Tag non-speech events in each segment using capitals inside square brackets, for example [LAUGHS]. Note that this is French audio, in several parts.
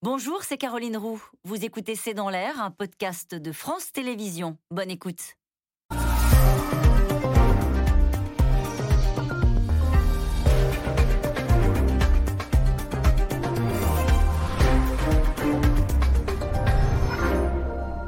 Bonjour, c'est Caroline Roux. Vous écoutez C'est dans l'air, un podcast de France Télévisions. Bonne écoute.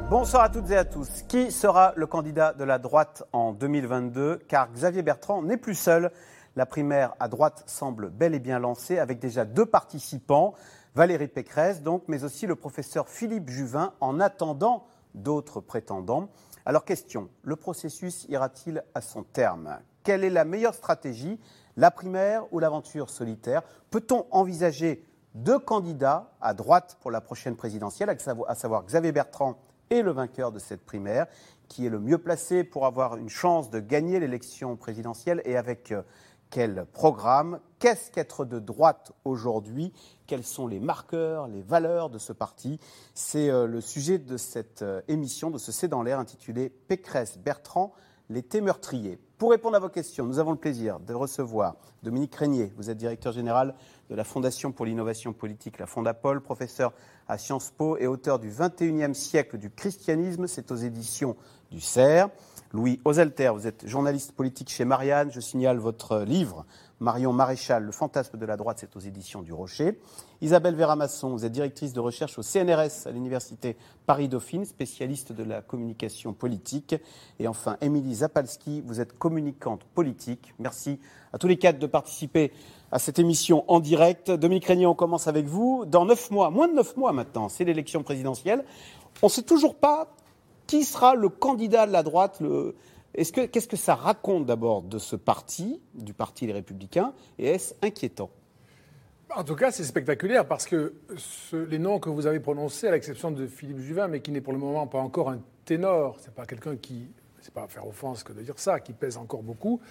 Bonsoir à toutes et à tous. Qui sera le candidat de la droite en 2022 Car Xavier Bertrand n'est plus seul. La primaire à droite semble bel et bien lancée avec déjà deux participants, Valérie Pécresse donc, mais aussi le professeur Philippe Juvin en attendant d'autres prétendants. Alors question, le processus ira-t-il à son terme? Quelle est la meilleure stratégie La primaire ou l'aventure solitaire? Peut-on envisager deux candidats à droite pour la prochaine présidentielle, à savoir Xavier Bertrand et le vainqueur de cette primaire, qui est le mieux placé pour avoir une chance de gagner l'élection présidentielle et avec euh, quel programme Qu'est-ce qu'être de droite aujourd'hui Quels sont les marqueurs, les valeurs de ce parti C'est euh, le sujet de cette euh, émission, de ce C'est dans l'air intitulé Pécresse Bertrand, l'été meurtrier. Pour répondre à vos questions, nous avons le plaisir de recevoir Dominique Régnier. Vous êtes directeur général de la Fondation pour l'innovation politique, la Fondapol, professeur à Sciences Po et auteur du 21e siècle du christianisme. C'est aux éditions du CERF. Louis Ozelter, vous êtes journaliste politique chez Marianne. Je signale votre livre, Marion Maréchal, Le fantasme de la droite, c'est aux éditions du Rocher. Isabelle Véramasson, vous êtes directrice de recherche au CNRS à l'Université Paris-Dauphine, spécialiste de la communication politique. Et enfin, Émilie Zapalski, vous êtes communicante politique. Merci à tous les quatre de participer à cette émission en direct. Dominique Régnier, on commence avec vous. Dans neuf mois, moins de neuf mois maintenant, c'est l'élection présidentielle. On ne sait toujours pas qui sera le candidat de la droite Qu'est-ce que ça raconte d'abord de ce parti, du Parti des Républicains, et est-ce inquiétant? En tout cas, c'est spectaculaire parce que les noms que vous avez prononcés, à l'exception de Philippe Juvin, mais qui n'est pour le moment pas encore un ténor, c'est pas quelqu'un qui, c'est pas faire offense que de dire ça, qui pèse encore beaucoup.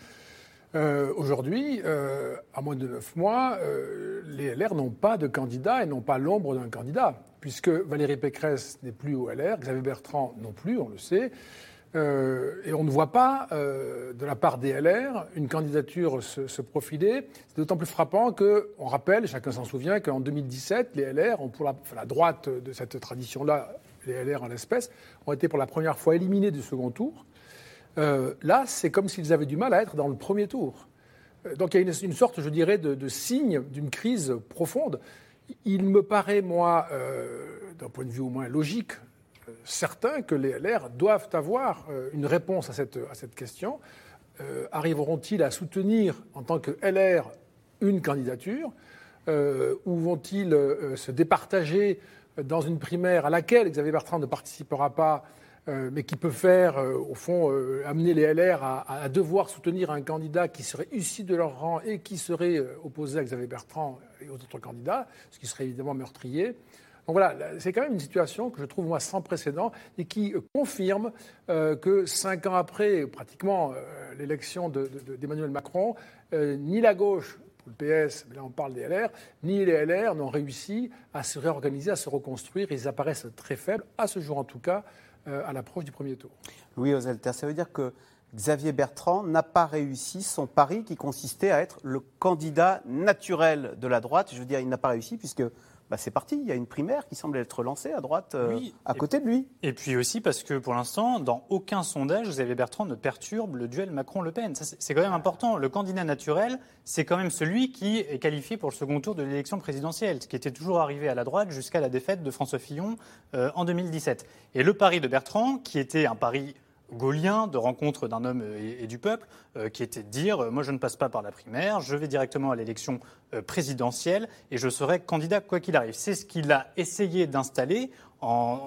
Euh, aujourd'hui, euh, à moins de neuf mois, euh, les LR n'ont pas de candidat et n'ont pas l'ombre d'un candidat puisque Valérie Pécresse n'est plus au LR, Xavier Bertrand non plus, on le sait. Et on ne voit pas, de la part des LR, une candidature se, profiler. C'est d'autant plus frappant qu'on rappelle, chacun s'en souvient, qu'en 2017, les LR, la, la droite de cette tradition-là, les LR en l'espèce, ont été pour la première fois éliminés du second tour. Euh, là, c'est comme s'ils avaient du mal à être dans le premier tour. Donc il y a une, sorte, je dirais, de, signe d'une crise profonde. Il me paraît, moi, euh, d'un point de vue au moins logique, euh, certain que les LR doivent avoir euh, une réponse à cette, à cette question. Arriveront-ils à soutenir en tant que LR une candidature? Ou vont-ils se départager dans une primaire à laquelle Xavier Bertrand ne participera pas mais qui peut faire, au fond, amener les LR à, devoir soutenir un candidat qui serait issu de leur rang et qui serait opposé à Xavier Bertrand et aux autres candidats, ce qui serait évidemment meurtrier. Donc voilà, c'est quand même une situation que je trouve moi sans précédent et qui euh, confirme euh, que cinq ans après, pratiquement euh, l'élection d'Emmanuel Macron, ni la gauche pour le PS, mais là on parle des LR, ni les LR n'ont réussi à se réorganiser, à se reconstruire. Ils apparaissent très faibles, à ce jour en tout cas, à l'approche du premier tour. Louis Ozelter, ça veut dire que Xavier Bertrand n'a pas réussi son pari qui consistait à être le candidat naturel de la droite. Je veux dire, il n'a pas réussi puisque bah, c'est parti. Il y a une primaire qui semble être lancée à droite, euh, à côté de lui. Et puis aussi parce que pour l'instant, dans aucun sondage, Xavier Bertrand ne perturbe le duel Macron-Le Pen. C'est quand même important. Le candidat naturel, c'est quand même celui qui est qualifié pour le second tour de l'élection présidentielle, ce qui était toujours arrivé à la droite jusqu'à la défaite de François Fillon euh, en 2017. Et le pari de Bertrand, qui était un pari gaulien de rencontre d'un homme et, du peuple, euh, qui était de dire euh, moi je ne passe pas par la primaire, je vais directement à l'élection présidentielle et je serai candidat quoi qu'il arrive. C'est ce qu'il a essayé d'installer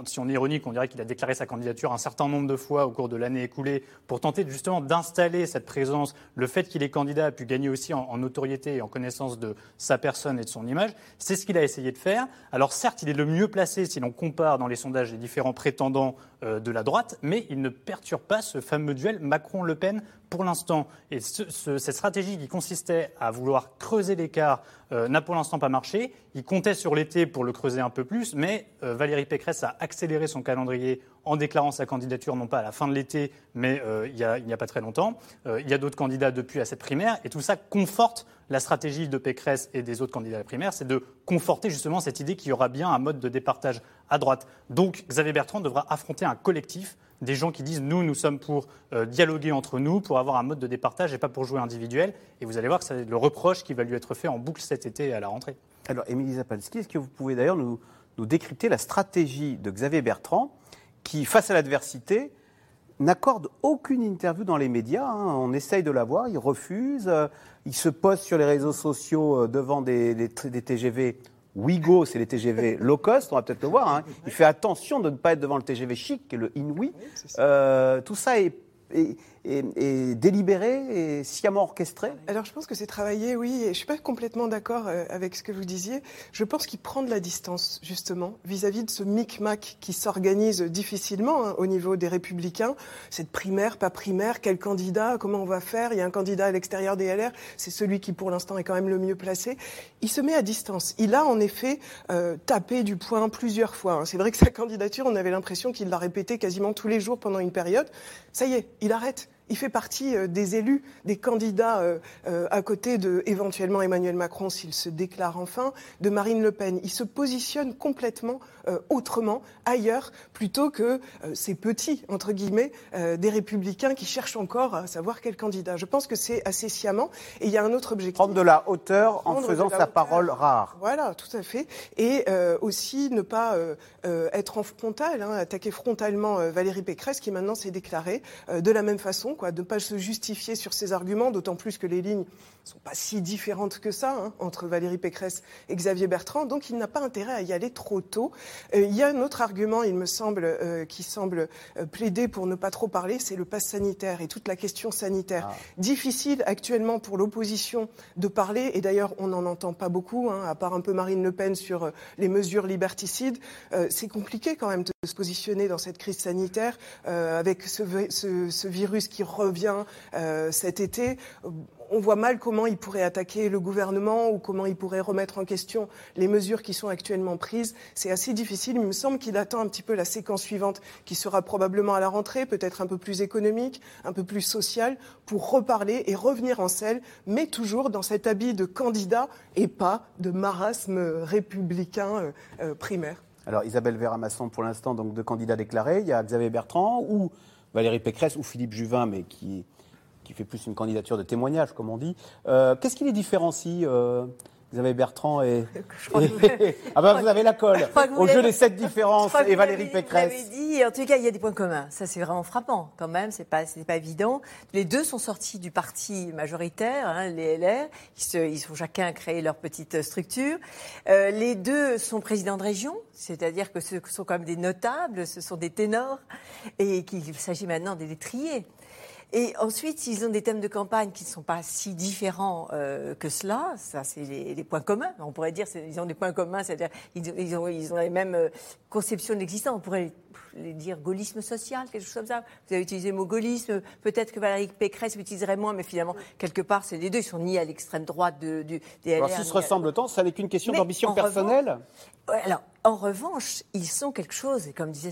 si on est ironique, on dirait qu'il a déclaré sa candidature un certain nombre de fois au cours de l'année écoulée pour tenter justement d'installer cette présence. Le fait qu'il est candidat a pu gagner aussi en, notoriété et en connaissance de sa personne et de son image. C'est ce qu'il a essayé de faire. Alors certes, il est le mieux placé si l'on compare dans les sondages les différents prétendants euh, de la droite, mais il ne perturbe pas ce fameux duel Macron-Le Pen pour l'instant, et cette stratégie qui consistait à vouloir creuser l'écart euh, n'a pour l'instant pas marché. Il comptait sur l'été pour le creuser un peu plus, mais euh, Valérie Pécresse a accéléré son calendrier en déclarant sa candidature, non pas à la fin de l'été, mais euh, il n'y a, pas très longtemps. il y a d'autres candidats depuis à cette primaire, et tout ça conforte la stratégie de Pécresse et des autres candidats à la primaire, c'est de conforter justement cette idée qu'il y aura bien un mode de départage à droite. Donc Xavier Bertrand devra affronter un collectif des gens qui disent nous, nous sommes pour euh, dialoguer entre nous, pour avoir un mode de départage et pas pour jouer individuel. Et vous allez voir que c'est le reproche qui va lui être fait en boucle cet été à la rentrée. Alors, Émilie Zapalski, est-ce que vous pouvez d'ailleurs nous, décrypter la stratégie de Xavier Bertrand qui, face à l'adversité, n'accorde aucune interview dans les médias. Hein. On essaye de l'avoir, il refuse. Euh, il se poste sur les réseaux sociaux euh, devant des, des TGV Ouigo, c'est les TGV low cost, on va peut-être le voir. Hein. Il fait attention de ne pas être devant le TGV chic, qui est le Inouï. Euh, tout ça est est, délibéré et sciemment orchestré? Alors je pense que c'est travaillé, oui. Et je suis pas complètement d'accord euh, avec ce que vous disiez. Je pense qu'il prend de la distance justement vis-à-vis de ce micmac qui s'organise difficilement hein, au niveau des Républicains. Cette primaire, pas primaire, quel candidat, comment on va faire Il y a un candidat à l'extérieur des LR, c'est celui qui pour l'instant est quand même le mieux placé. Il se met à distance. Il a en effet euh, tapé du poing plusieurs fois. Hein. C'est vrai que sa candidature, on avait l'impression qu'il l'a répété quasiment tous les jours pendant une période. Ça y est, il arrête il fait partie euh, des élus, des candidats euh, euh, à côté de éventuellement Emmanuel Macron s'il se déclare enfin, de Marine Le Pen. Il se positionne complètement autrement, ailleurs, plutôt que ces petits entre guillemets des républicains qui cherchent encore à savoir quel candidat. Je pense que c'est assez sciemment. Et il y a un autre objectif. Prendre de la hauteur en faisant sa parole rare. Voilà, tout à fait. Et aussi ne pas être en frontal, hein, attaquer frontalement Valérie Pécresse qui maintenant s'est déclarée de la même façon de ne pas se justifier sur ses arguments, d'autant plus que les lignes ne sont pas si différentes que ça hein, entre Valérie Pécresse et Xavier Bertrand, donc il n'a pas intérêt à y aller trop tôt. Euh, il y a un autre argument, il me semble, euh, qui semble euh, plaider pour ne pas trop parler, c'est le pass sanitaire et toute la question sanitaire. Ah. Difficile actuellement pour l'opposition de parler, et d'ailleurs on n'en entend pas beaucoup, hein, à part un peu Marine Le Pen sur les mesures liberticides. c'est compliqué quand même de se positionner dans cette crise sanitaire avec ce, ce, ce virus qui revient euh, cet été. On voit mal comment il pourrait attaquer le gouvernement ou comment il pourrait remettre en question les mesures qui sont actuellement prises. C'est assez difficile. Il me semble qu'il attend un petit peu la séquence suivante, qui sera probablement à la rentrée, peut-être un peu plus économique, un peu plus sociale, pour reparler et revenir en selle, mais toujours dans cet habit de candidat et pas de marasme républicain euh, euh, primaire. Alors Isabelle Véramasson, pour l'instant, donc de candidat déclaré. Il y a Xavier Bertrand ou Valérie Pécresse ou Philippe Juvin, mais qui, qui fait plus une candidature de témoignage, comme on dit. Euh, qu'est-ce qui les différencie euh, vous avez Bertrand et. [LAUGHS] ah ben vous avez la colle. Au jeu des sept différences et Valérie Pécresse. Dit, en tout cas, il y a des points communs. Ça, c'est vraiment frappant quand même. C'est pas, c'est pas évident. Les deux sont sortis du parti majoritaire, hein, les LR. Ils, se, ont chacun créé leur petite structure. Euh, les deux sont présidents de région, c'est-à-dire que ce sont quand même des notables, ce sont des ténors, et qu'il s'agit maintenant de les trier. Et ensuite, ils ont des thèmes de campagne qui ne sont pas si différents euh, que cela. Ça, c'est les, points communs. On pourrait dire qu'ils ont des points communs, c'est-à-dire ils, ils, ont, ils ont les mêmes euh, conceptions de l'existence. On pourrait les dire gaullisme social, quelque chose comme ça. Vous avez utilisé le mot gaullisme. Peut-être que Valérie Pécresse l'utiliserait moins, mais finalement, quelque part, c'est les deux. Ils sont ni à l'extrême droite de, du, des LR. Alors, s'ils se ressemblent tant, ça n'est qu'une question d'ambition personnelle? alors, en revanche, ils sont quelque chose, et comme disait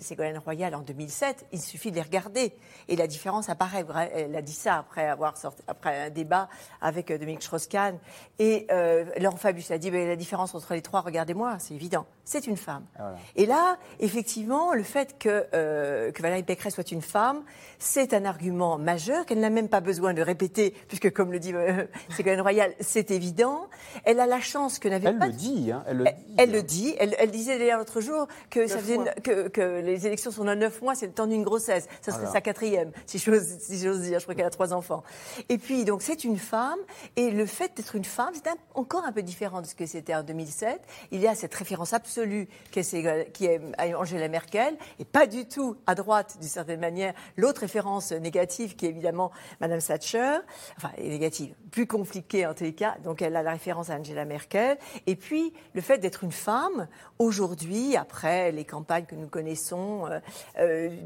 Ségolène Royal en 2007, il suffit de les regarder. Et la différence apparaît. Elle a dit ça après, avoir sorti, après un débat avec euh, Dominique Strauss-Kahn. Et euh, Laurent Fabius a dit la différence entre les trois, regardez-moi, c'est évident. C'est une femme. Ah, et là, effectivement, le fait que, euh, que Valérie Pécresse soit une femme, c'est un argument majeur qu'elle n'a même pas besoin de répéter, puisque, comme le dit euh, [LAUGHS] Ségolène Royal, c'est évident. Elle a la chance que n'avait pas. Le dit, hein, elle le dit. Elle, le dit. Elle, disait d'ailleurs l'autre jour que, ça faisait que, que, les élections sont dans neuf mois, c'est le temps d'une grossesse. Ça serait sa quatrième, si j'ose si dire. Je crois qu'elle a trois enfants. Et puis, donc, c'est une femme. Et le fait d'être une femme, c'est encore un peu différent de ce que c'était en 2007. Il y a cette référence absolue est, qui est Angela Merkel, et pas du tout à droite, d'une certaine manière, l'autre référence négative qui est évidemment Madame Thatcher, enfin négative, plus compliqué en tous les cas. Donc elle a la référence à Angela Merkel. Et puis le fait d'être une femme, aujourd'hui, après les campagnes que nous connaissons, euh, euh,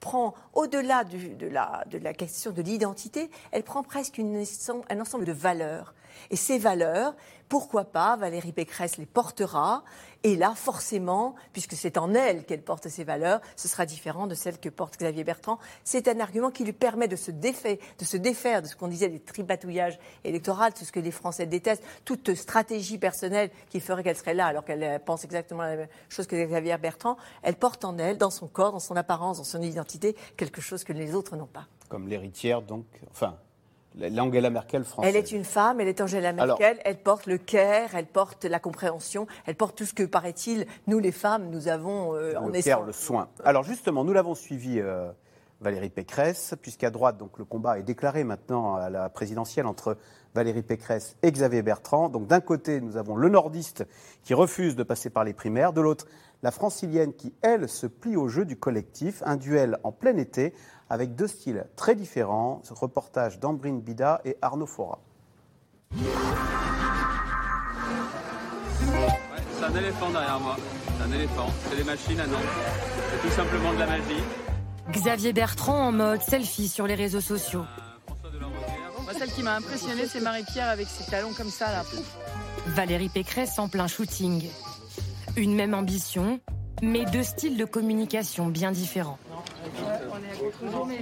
prend au-delà de, la, question de l'identité, elle prend presque un ensemble de valeurs. Et ces valeurs, pourquoi pas, Valérie Pécresse les portera. Et là, forcément, puisque c'est en elle qu'elle porte ces valeurs, ce sera différent de celles que porte Xavier Bertrand. C'est un argument qui lui permet de se, défaire de, se défaire de ce qu'on disait des tribatouillages électoraux, tout ce que les Français détestent, toute stratégie personnelle qui ferait qu'elle serait là alors qu'elle pense exactement la même chose que Xavier Bertrand. Elle porte en elle, dans son corps, dans son apparence, dans son identité, quelque chose que les autres n'ont pas. Comme l'héritière, donc, enfin, L'Angela Merkel française. Elle est une femme, elle est Angela Merkel, elle porte le care, elle porte la compréhension, elle porte tout ce que, paraît-il, nous les femmes, nous avons euh, en Le care, le soin. Alors justement, nous l'avons suivi, euh, Valérie Pécresse, puisqu'à droite, donc, le combat est déclaré maintenant à la présidentielle entre Valérie Pécresse et Xavier Bertrand. Donc d'un côté, nous avons le nordiste qui refuse de passer par les primaires, de l'autre, la francilienne qui, elle, se plie au jeu du collectif. Un duel en plein été avec deux styles très différents. Ce reportage d'Ambrine Bida et Arnaud Fora. c'est un éléphant derrière moi. C'est un éléphant. C'est des machines à. C'est tout simplement de la magie. Xavier Bertrand en mode selfie sur les réseaux sociaux. Moi, celle qui m'a impressionné, c'est Marie-Pierre avec ses talons comme ça là. Valérie Pécresse en plein shooting. Une même ambition, mais deux styles de communication bien différents.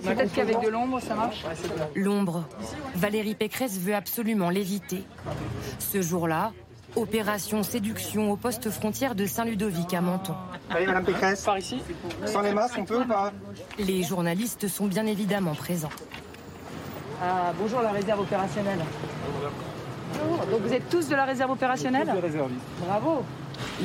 Peut-être qu'avec de l'ombre, ça marche. L'ombre. Valérie Pécresse veut absolument l'éviter. Ce jour-là, opération séduction au poste frontière de Saint-Ludovic à Menton. Allez, Madame Pécresse. Par ici. Sans les masques, on peut ou pas? Les journalistes sont bien évidemment présents. Ah, bonjour la réserve opérationnelle. Bonjour. Donc vous êtes tous de la réserve opérationnelle? Bravo.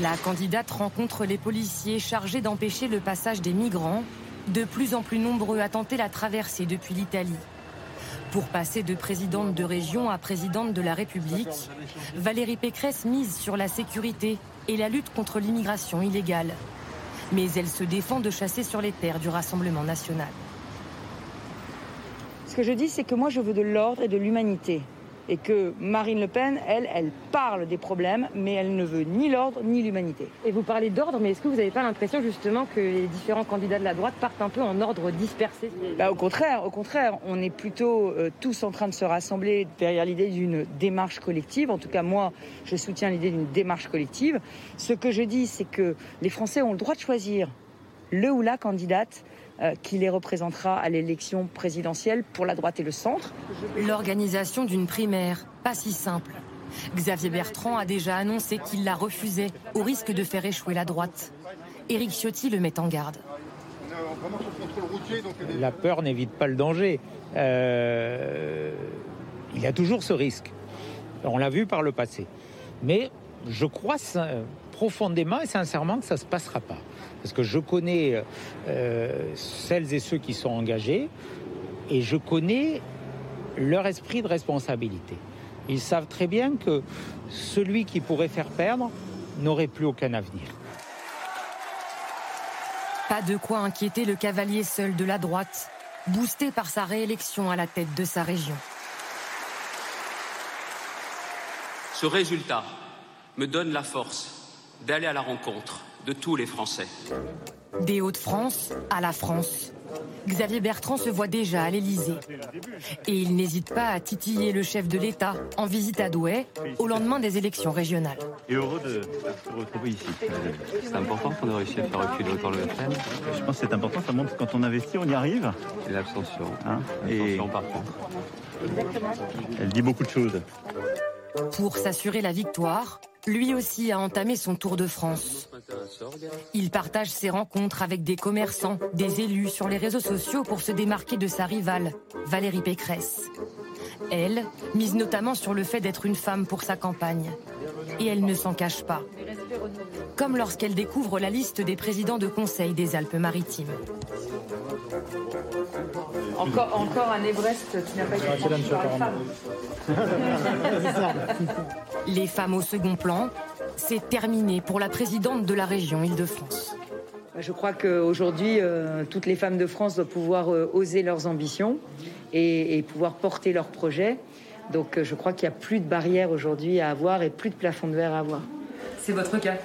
La candidate rencontre les policiers chargés d'empêcher le passage des migrants de plus en plus nombreux à tenter la traversée depuis l'Italie. Pour passer de présidente de région à présidente de la République, Valérie Pécresse mise sur la sécurité et la lutte contre l'immigration illégale. Mais elle se défend de chasser sur les terres du Rassemblement national. Ce que je dis, c'est que moi, je veux de l'ordre et de l'humanité et que Marine Le Pen, elle, elle parle des problèmes, mais elle ne veut ni l'ordre ni l'humanité. Et vous parlez d'ordre, mais est-ce que vous n'avez pas l'impression justement que les différents candidats de la droite partent un peu en ordre dispersé? Bah, Au contraire, au contraire, on est plutôt euh, tous en train de se rassembler derrière l'idée d'une démarche collective. En tout cas, moi, je soutiens l'idée d'une démarche collective. Ce que je dis, c'est que les Français ont le droit de choisir le ou la candidate qui les représentera à l'élection présidentielle pour la droite et le centre. L'organisation d'une primaire, pas si simple. Xavier Bertrand a déjà annoncé qu'il la refusait au risque de faire échouer la droite. Éric Ciotti le met en garde. La peur n'évite pas le danger. Euh, il y a toujours ce risque. On l'a vu par le passé. Mais je crois profondément et sincèrement que ça ne se passera pas. Parce que je connais euh, celles et ceux qui sont engagés et je connais leur esprit de responsabilité. Ils savent très bien que celui qui pourrait faire perdre n'aurait plus aucun avenir. Pas de quoi inquiéter le cavalier seul de la droite, boosté par sa réélection à la tête de sa région. Ce résultat me donne la force d'aller à la rencontre de tous les Français. Des Hauts-de-France à la France. Xavier Bertrand se voit déjà à l'Élysée. Et il n'hésite pas à titiller le chef de l'État en visite à Douai au lendemain des élections régionales. Et heureux de se retrouver ici. C'est important qu'on ait réussi à faire reculer autant le FN. Je pense que c'est important, ça montre que quand on investit, on y arrive. L'abstention. Hein Et par contre. Elle dit beaucoup de choses. Pour s'assurer la victoire, lui aussi a entamé son tour de France. Il partage ses rencontres avec des commerçants, des élus sur les réseaux sociaux pour se démarquer de sa rivale, Valérie Pécresse. Elle mise notamment sur le fait d'être une femme pour sa campagne. Et elle ne s'en cache pas. Comme lorsqu'elle découvre la liste des présidents de conseil des Alpes-Maritimes. Encore, encore un Everest qui n'a pas été franchi par une femme. [LAUGHS] Les femmes au second plan, c'est terminé pour la présidente de la région Île-de-France. Je crois qu'aujourd'hui, euh, toutes les femmes de France doivent pouvoir euh, oser leurs ambitions et, pouvoir porter leurs projets. Donc euh, je crois qu'il n'y a plus de barrières aujourd'hui à avoir et plus de plafond de verre à avoir. C'est votre cas?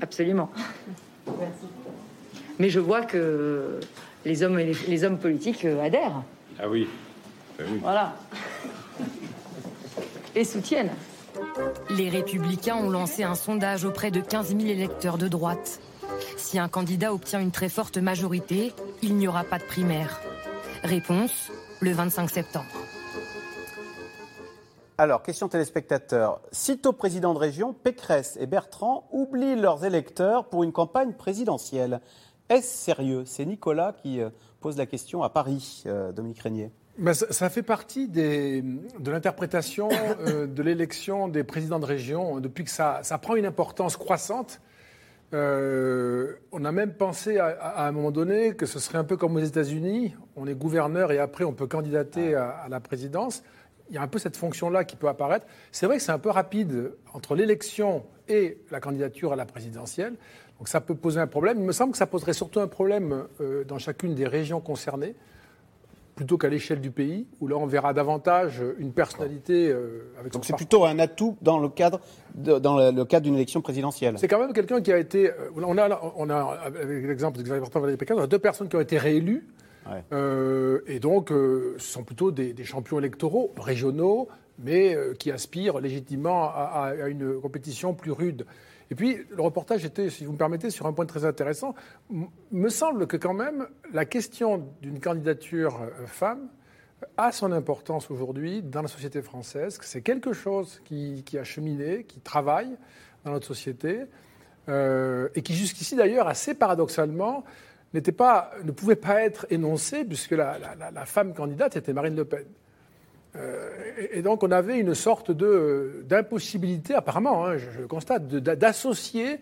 Absolument. Mais je vois que les hommes, et les, les hommes politiques euh, adhèrent. Ah oui. Ah oui. Voilà. Et soutiennent. Les Républicains ont lancé un sondage auprès de 15 000 électeurs de droite. Si un candidat obtient une très forte majorité, il n'y aura pas de primaire. Réponse le 25 septembre. Alors, question téléspectateur. Sitôt président de région, Pécresse et Bertrand oublient leurs électeurs pour une campagne présidentielle. Est-ce sérieux? C'est Nicolas qui euh, pose la question à Paris, euh, Dominique Régnier. Ben, ça, ça fait partie des- de l'interprétation euh, de l'élection des présidents de région depuis que ça, ça prend une importance croissante. Euh, on a même pensé à, à un moment donné que ce serait un peu comme aux États-Unis. On est gouverneur et après on peut candidater à, à la présidence. Il y a un peu cette fonction-là qui peut apparaître. C'est vrai que c'est un peu rapide entre l'élection et la candidature à la présidentielle. Donc ça peut poser un problème. Il me semble que ça poserait surtout un problème euh, dans chacune des régions concernées plutôt qu'à l'échelle du pays, où là on verra davantage une personnalité euh, avec Donc c'est plutôt un atout dans le cadre de- dans le, le cadre d'une élection présidentielle. C'est quand même quelqu'un qui a été. euh, On a, on a avec l'exemple de Valérie Pécresse, on a deux personnes qui ont été réélues. Euh, et donc, euh, ce sont plutôt des, des champions électoraux régionaux, mais qui aspirent légitimement à, à- à une compétition plus rude. Et puis, le reportage était, si vous me permettez, sur un point très intéressant. Me semble que quand même, la question d'une candidature euh, femme a son importance aujourd'hui dans la société française, que c'est quelque chose qui, qui a cheminé, qui travaille dans notre société, euh, et qui jusqu'ici d'ailleurs, assez paradoxalement, pas, ne pouvait pas être énoncé, puisque la- la femme candidate était Marine Le Pen. Euh, et, et donc on avait une sorte de, d'impossibilité, apparemment, hein, je, le constate, d'associer...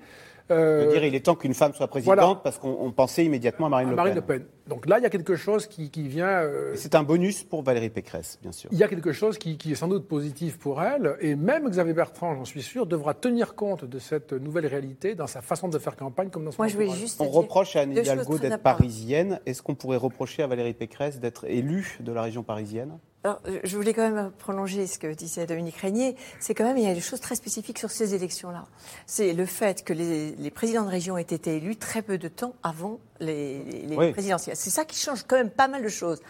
euh, De dire il est temps qu'une femme soit présidente voilà. parce qu'on on pensait immédiatement à Marine, à Le, Marine Pen. Le Pen. Donc là, il y a quelque chose qui, qui vient... euh, C'est un bonus pour Valérie Pécresse, bien sûr. il y a quelque chose qui, qui est sans doute positif pour elle, et même Xavier Bertrand, j'en suis sûr, devra tenir compte de cette nouvelle réalité dans sa façon de faire campagne comme dans son Moi, je juste On reproche à Anne Hidalgo d'être parisienne. Est-ce qu'on pourrait reprocher à Valérie Pécresse d'être élue de la région parisienne? Alors, je voulais quand même prolonger ce que disait Dominique Régnier. C'est quand même, il y a des choses très spécifiques sur ces élections-là. C'est le fait que les, les présidents de région aient été élus très peu de temps avant les, les- les Oui. présidentielles. C'est ça qui change quand même pas mal de choses.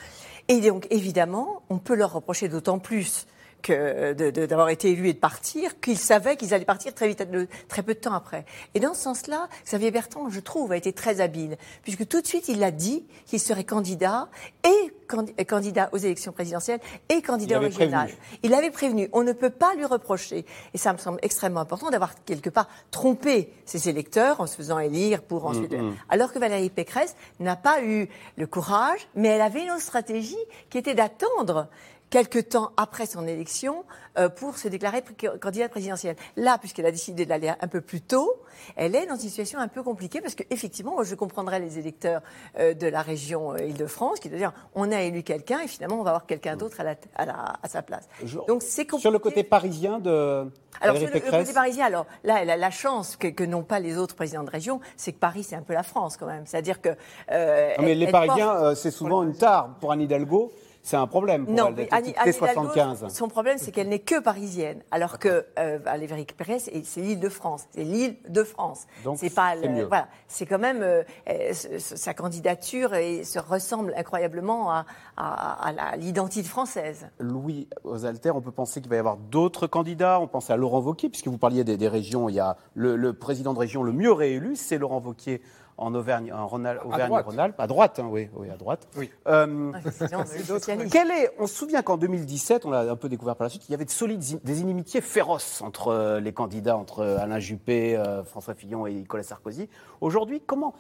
Et donc, évidemment, on peut leur reprocher d'autant plus d'avoir été élus et de partir, qu'ils savaient qu'ils allaient partir très vite, très peu de temps après. Et dans ce sens-là, Xavier Bertrand, je trouve, a été très habile, puisque tout de suite, il a dit qu'il serait candidat et candi- candidat aux élections présidentielles et candidat régional. Il avait prévenu. On ne peut pas lui reprocher, et ça me semble extrêmement important, d'avoir quelque part trompé ses électeurs en se faisant élire pour ensuite. mm. Alors que Valérie Pécresse n'a pas eu le courage, mais elle avait une autre stratégie qui était d'attendre quelque temps après son élection euh, pour se déclarer candidate présidentielle. Là, puisqu'elle a décidé d'aller un peu plus tôt, elle est dans une situation un peu compliquée parce qu'effectivement, je comprendrais les électeurs euh, de la région euh, Île-de-France qui doivent dire on a élu quelqu'un et finalement on va avoir quelqu'un d'autre à, la- à, la- à sa place. Donc c'est compliqué. Sur le côté parisien de Alors, sur le, côté parisien, alors là, elle a la chance que, que n'ont pas les autres présidents de région, c'est que Paris, c'est un peu la France quand même. C'est-à-dire que. euh, Non, mais elle- les elle Parisiens, porte- euh, c'est souvent une tare. Pour Anne Hidalgo, c'est un problème pour Non, elle mais d'être Annie, étiquetée Anne Hidalgo, 75. son problème, c'est qu'elle n'est que parisienne, alors que euh, Valérie et c'est l'île de France, c'est l'île de France. Donc, c'est pas, c'est le- mieux. voilà, c'est quand même euh, euh, sa candidature et se ressemble incroyablement à, à- à la- l'identité française. Louis Osalter, on peut penser qu'il va y avoir d'autres candidats. On pense à Laurent Wauquiez, puisque vous parliez des, des régions. Il y a le, le président de région le mieux réélu, c'est Laurent Wauquiez en Auvergne, en Rhône- Auvergne-Rhône-Alpes, à droite, hein, oui, oui, à droite. Oui. Euh, [LAUGHS] quel est, on se souvient qu'en 2017, on l'a un peu découvert par la suite, il y avait de solides des inimitiés féroces entre euh, les candidats, entre euh, Alain Juppé, euh, François Fillon et Nicolas Sarkozy. Aujourd'hui, comment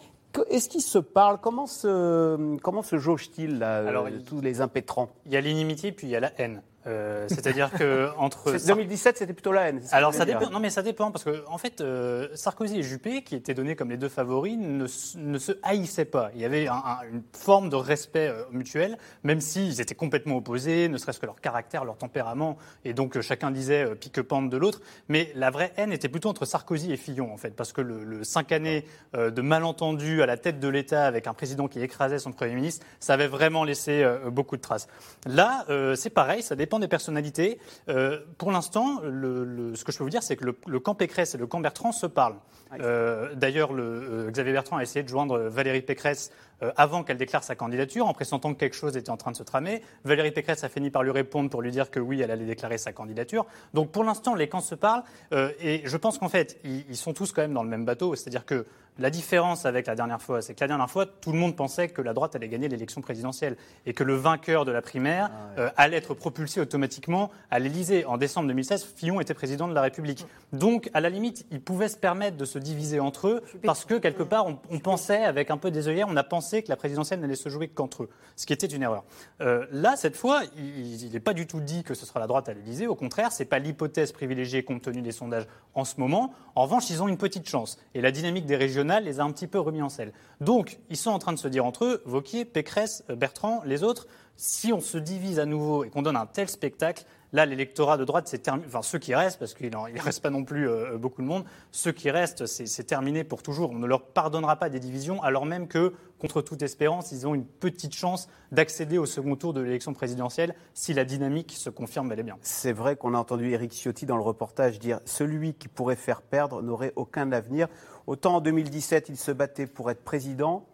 est-ce qu'ils se parlent? Comment se, comment se jauge-t-il là, Alors, euh, il- tous les impétrants? Il y a l'inimitié, puis il y a la haine. Euh, C'est-à-dire que [LAUGHS] entre C'est- 2017, c'était plutôt la haine. Alors ça dépend. Non mais ça dépend parce que en fait euh, Sarkozy et Juppé, qui étaient donnés comme les deux favoris, ne, se haïssaient pas. Il y avait un- un- une forme de respect euh, mutuel, même s'ils étaient complètement opposés, ne serait-ce que leur caractère, leur tempérament, et donc chacun disait pique-pente de l'autre. Mais la vraie haine était plutôt entre Sarkozy et Fillon en fait, parce que le, le cinq années de malentendus à la tête de l'État avec un président qui écrasait son premier ministre, ça avait vraiment laissé beaucoup de traces. Là, c'est pareil, ça dépend dépend des personnalités. Euh, pour l'instant, le, le- ce que je peux vous dire, c'est que le, le camp Pécresse et le camp Bertrand se parlent. Euh, D'ailleurs, le, euh, Xavier Bertrand a essayé de joindre Valérie Pécresse avant qu'elle déclare sa candidature, en pressentant que quelque chose était en train de se tramer. Valérie Pécresse a fini par lui répondre pour lui dire que oui, elle allait déclarer sa candidature. Donc pour l'instant, les camps se parlent. euh, et je pense qu'en fait, ils, ils sont tous quand même dans le même bateau. C'est-à-dire que la différence avec la dernière fois, c'est que la dernière fois, tout le monde pensait que la droite allait gagner l'élection présidentielle et que le vainqueur de la primaire euh, allait être propulsé automatiquement à l'Élysée. En décembre 2016, Fillon était président de la République. Donc, à la limite, ils pouvaient se permettre de se diviser entre eux parce que, quelque part, on, on pensait, avec un peu des œillères, on a pensé que la présidentielle n'allait se jouer qu'entre eux, ce qui était une erreur. Euh, là, cette fois, il n'est pas du tout dit que ce sera la droite à l'Élysée. Au contraire, ce n'est pas l'hypothèse privilégiée compte tenu des sondages en ce moment. En revanche, ils ont une petite chance. Et la dynamique des régionales les a un petit peu remis en selle. Donc, ils sont en train de se dire entre eux, Vauquier, Pécresse, Bertrand, les autres, si on se divise à nouveau et qu'on donne un tel spectacle, là, l'électorat de droite, c'est terminé. Enfin, ceux qui restent, parce qu'il ne reste pas non plus euh, beaucoup de monde, ceux qui restent, c'est c'est terminé pour toujours. On ne leur pardonnera pas des divisions, alors même que, contre toute espérance, ils ont une petite chance d'accéder au second tour de l'élection présidentielle si la dynamique se confirme bel et bien. C'est vrai qu'on a entendu Éric Ciotti dans le reportage dire celui qui pourrait faire perdre n'aurait aucun avenir. Autant en 2017, il se battait pour être président.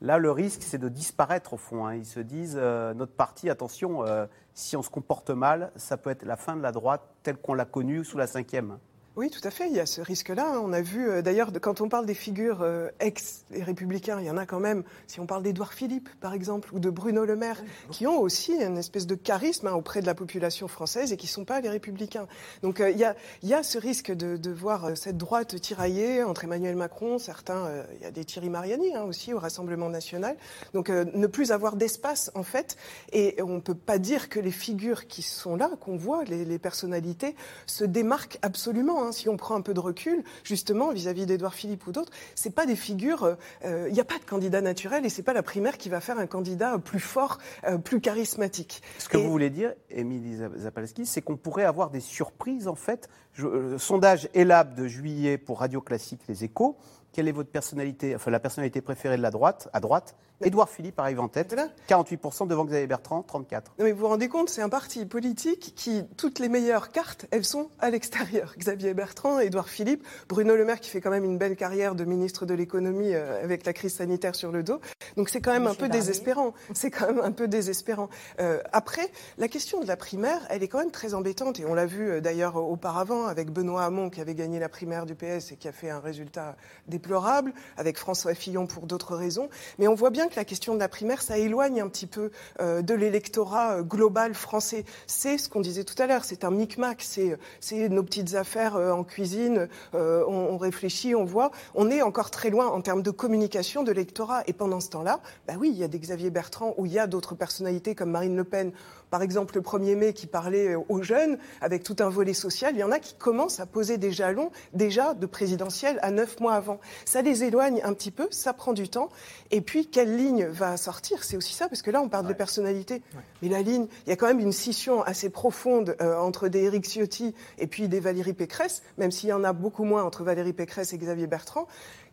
Là, le risque, c'est de disparaître au fond. hein. Ils se disent euh, notre parti, attention, euh, si on se comporte mal, ça peut être la fin de la droite telle qu'on l'a connue sous la cinquième. Oui, tout à fait. Il y a ce risque-là. On a vu, euh, d'ailleurs, quand on parle des figures euh, ex les républicains, il y en a quand même. Si on parle d'Édouard Philippe, par exemple, ou de Bruno Le Maire, qui ont aussi une espèce de charisme hein, auprès de la population française et qui ne sont pas les républicains. Donc euh, il y, a, il y a ce risque de, de voir euh, cette droite tiraillée entre Emmanuel Macron, certains, euh, il y a des Thierry Mariani hein, aussi au Rassemblement national. Donc ne plus avoir d'espace, en fait. Et on ne peut pas dire que les figures qui sont là, qu'on voit, les, les personnalités, se démarquent absolument. Hein. Si on prend un peu de recul, justement, vis-à-vis d'Édouard Philippe ou d'autres, c'est pas des figures. euh, euh, Il n'y a pas de candidat naturel et c'est pas la primaire qui va faire un candidat plus fort, euh, plus charismatique. Ce que Et- vous voulez dire, Émilie Zap- Zapalski, c'est qu'on pourrait avoir des surprises en fait. Je- euh, sondage ELAB de juillet pour Radio Classique Les Échos. Quelle est votre personnalité, enfin la personnalité préférée de la droite À droite, Édouard Philippe arrive en tête, 48% devant Xavier Bertrand, 34. Non, mais vous vous rendez compte, c'est un parti politique qui, toutes les meilleures cartes, elles sont à l'extérieur. [LAUGHS] Xavier Bertrand, Édouard Philippe, Bruno Le Maire qui fait quand même une belle carrière de ministre de l'économie euh, avec la crise sanitaire sur le dos. Donc c'est quand même un peu Barnier. désespérant. C'est quand même un peu désespérant. Euh, après, la question de la primaire, elle est quand même très embêtante et on l'a vu euh, d'ailleurs auparavant avec Benoît Hamon qui avait gagné la primaire du PS et qui a fait un résultat avec François Fillon pour d'autres raisons. Mais on voit bien que la question de la primaire, ça éloigne un petit peu euh, de l'électorat euh, global français. C'est ce qu'on disait tout à l'heure, c'est un micmac, c'est nos petites affaires euh, en cuisine, on, on réfléchit, on voit. On est encore très loin en termes de communication de l'électorat. Et pendant ce temps-là, bah oui, il y a des Xavier Bertrand ou il y a d'autres personnalités comme Marine Le Pen, par exemple le 1er mai qui parlait euh, aux jeunes avec tout un volet social. Il y en a qui commencent à poser des jalons déjà de présidentielle à neuf mois avant. Ça les éloigne un petit peu, ça prend du temps. Et puis, quelle ligne va sortir? C'est aussi ça, parce que là, on parle de personnalité. Mais la ligne, il y a quand même une scission assez profonde euh, entre des Éric Ciotti et puis des Valérie Pécresse, même s'il y en a beaucoup moins entre Valérie Pécresse et Xavier Bertrand.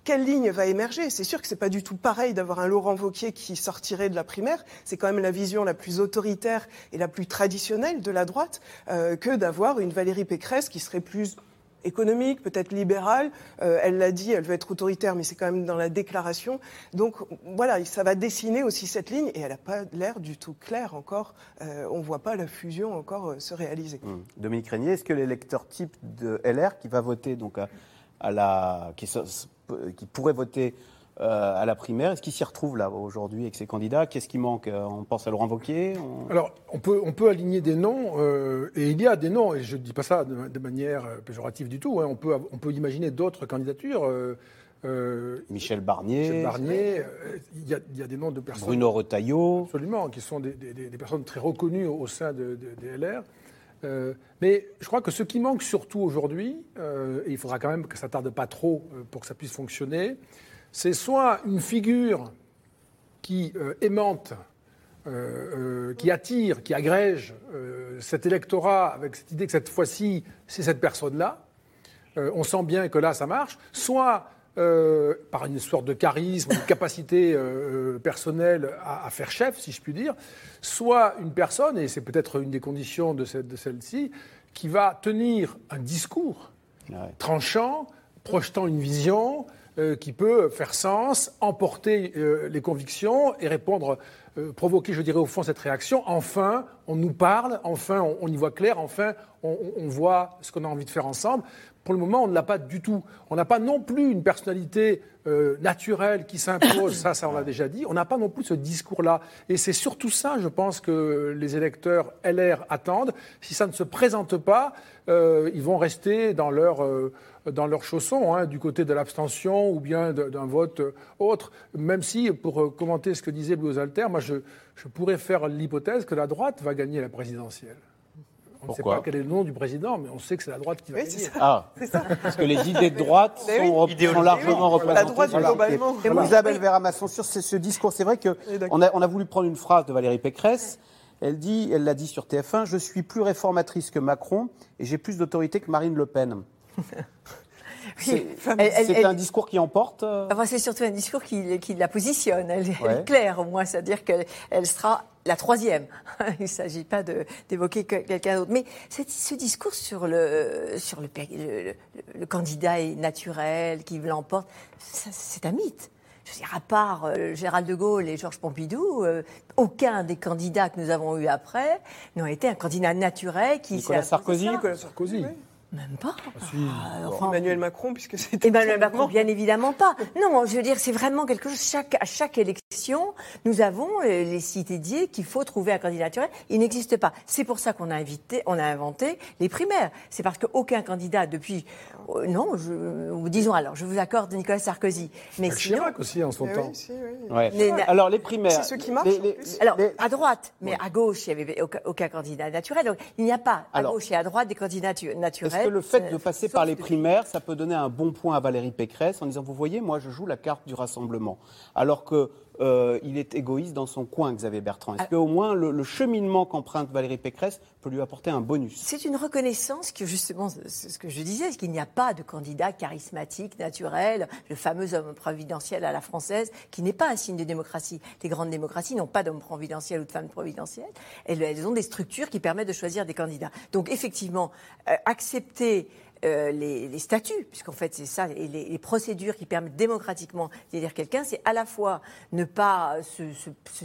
Quelle ligne va émerger C'est sûr que c'est pas du tout pareil d'avoir un Laurent Wauquiez qui sortirait de la primaire. C'est quand même la vision la plus autoritaire et la plus traditionnelle de la droite euh, que d'avoir une Valérie Pécresse qui serait plus économique, peut-être libérale. Euh, elle l'a dit, elle veut être autoritaire, mais c'est quand même dans la déclaration. Donc voilà, ça va dessiner aussi cette ligne, et elle n'a pas l'air du tout claire encore. Euh, on ne voit pas la fusion encore se réaliser. Hum. Dominique Régnier, est-ce que l'électeur type de LR qui va voter donc à, la, qui, se- qui pourrait voter euh, à la primaire, est-ce qu'il s'y retrouve là aujourd'hui avec ses candidats? Qu'est-ce qui manque? Euh, On pense à Laurent Wauquiez on- Alors, on peut, on peut aligner des noms, euh, et il y a des noms, et je ne dis pas ça de, de manière péjorative du tout, hein, on, peut, on peut imaginer d'autres candidatures. euh, Michel Barnier, Michel Barnier, il y, a, il y a des noms de personnes. Bruno Retailleau. Absolument, qui sont des, des- des- des personnes très reconnues au, sein de- de- des LR. Euh, mais je crois que ce qui manque surtout aujourd'hui, euh, et il faudra quand même que ça tarde pas trop euh, pour que ça puisse fonctionner, c'est soit une figure qui aimante, qui attire, qui agrège cet électorat avec cette idée que cette fois-ci, c'est cette personne-là. On sent bien que là, ça marche. Soit euh, par une sorte de charisme, de capacité euh, euh, personnelle à, à faire chef, si je puis dire, soit une personne, et c'est peut-être une des conditions de, cette- de celle-ci, qui va tenir un discours tranchant, projetant une vision euh, qui peut faire sens, emporter euh, les convictions et répondre, euh, provoquer, je dirais, au fond cette réaction. Enfin, on nous parle, enfin, on, on y voit clair, enfin, on voit ce qu'on a envie de faire ensemble. Pour le moment, on ne l'a pas du tout. On n'a pas non plus une personnalité euh, naturelle qui s'impose, [COUGHS] ça, ça on l'a déjà dit. On n'a pas non plus ce discours-là. Et c'est surtout ça, je pense, que les électeurs LR attendent. Si ça ne se présente pas, euh, ils vont rester dans leur, euh, dans leurs chaussons, hein, du côté de l'abstention ou bien d'un vote autre. Même si, pour commenter ce que disait Blue Alter, moi, je, je pourrais faire l'hypothèse que la droite va gagner la présidentielle. On ne sait pas quel est le nom du président, mais on sait que c'est la droite qui va Oui, c'est ça. Ah, parce que les idées de droite oui. sont, rep- sont largement représentées. La droite, globalement. Et moi, Isabelle oui. Véramasson, sur ce, ce discours, c'est vrai que Oui, d'accord. on a, on a voulu prendre une phrase de Valérie Pécresse. Elle dit, elle l'a dit sur TF1, je suis plus réformatrice que Macron et j'ai plus d'autorité que Marine Le Pen. [LAUGHS] C'est Elle- elle- c'est elle- un discours qui emporte. euh, Enfin, c'est surtout un discours qui, qui la positionne. Elle, Ouais. est claire, au moins, c'est-à-dire qu'elle elle sera la troisième. [LAUGHS] Il ne s'agit pas d'évoquer que- quelqu'un d'autre. Mais cette- ce discours sur le, sur le, pe- le- le- le candidat est naturel, qui l'emporte, c'est un mythe. Je veux dire, à part euh, Gérald de Gaulle et Georges Pompidou, euh, aucun des candidats que nous avons eus après n'a été un candidat naturel qui Nicolas Sarkozy. Nicolas Sarkozy. Même pas. Si. Ah, enfin, Emmanuel Macron, puisque c'est Emmanuel Macron, bien évidemment pas. Non, je veux dire, c'est vraiment quelque chose. Chaque, à chaque élection, nous avons euh, les cités dit qu'il faut trouver un candidat naturel. Il n'existe pas. C'est pour ça qu'on a invité, on a inventé les primaires. C'est parce qu'aucun candidat depuis, euh, non, je, disons alors, je vous accorde Nicolas Sarkozy, mais sinon, Chirac aussi en son Eh temps. oui, si, oui. ouais. Les- Alors les primaires. C'est ceux qui marchent, les- en les- plus. alors les- à droite, mais à gauche, il n'y avait aucun, aucun candidat naturel. Donc il n'y a pas à Alors, gauche et à droite des candidats tu- naturels. Que le fait de passer par les primaires, ça peut donner un bon point à Valérie Pécresse en disant vous voyez, moi je joue la carte du rassemblement, alors que euh, il est égoïste dans son coin, Xavier Bertrand. Est-ce Ah. qu'au moins le, le cheminement qu'emprunte Valérie Pécresse peut lui apporter un bonus? C'est une reconnaissance que justement, c'est ce que je disais, qu'il n'y a pas de candidat charismatique, naturel, le fameux homme providentiel à la française, qui n'est pas un signe de démocratie. Les grandes démocraties n'ont pas d'homme providentiel ou de femme providentielle. Elles, elles ont des structures qui permettent de choisir des candidats. Donc effectivement, euh, accepter euh, les, statuts, puisqu'en fait c'est ça, et les, procédures qui permettent démocratiquement d'élire quelqu'un, c'est à la fois ne pas se,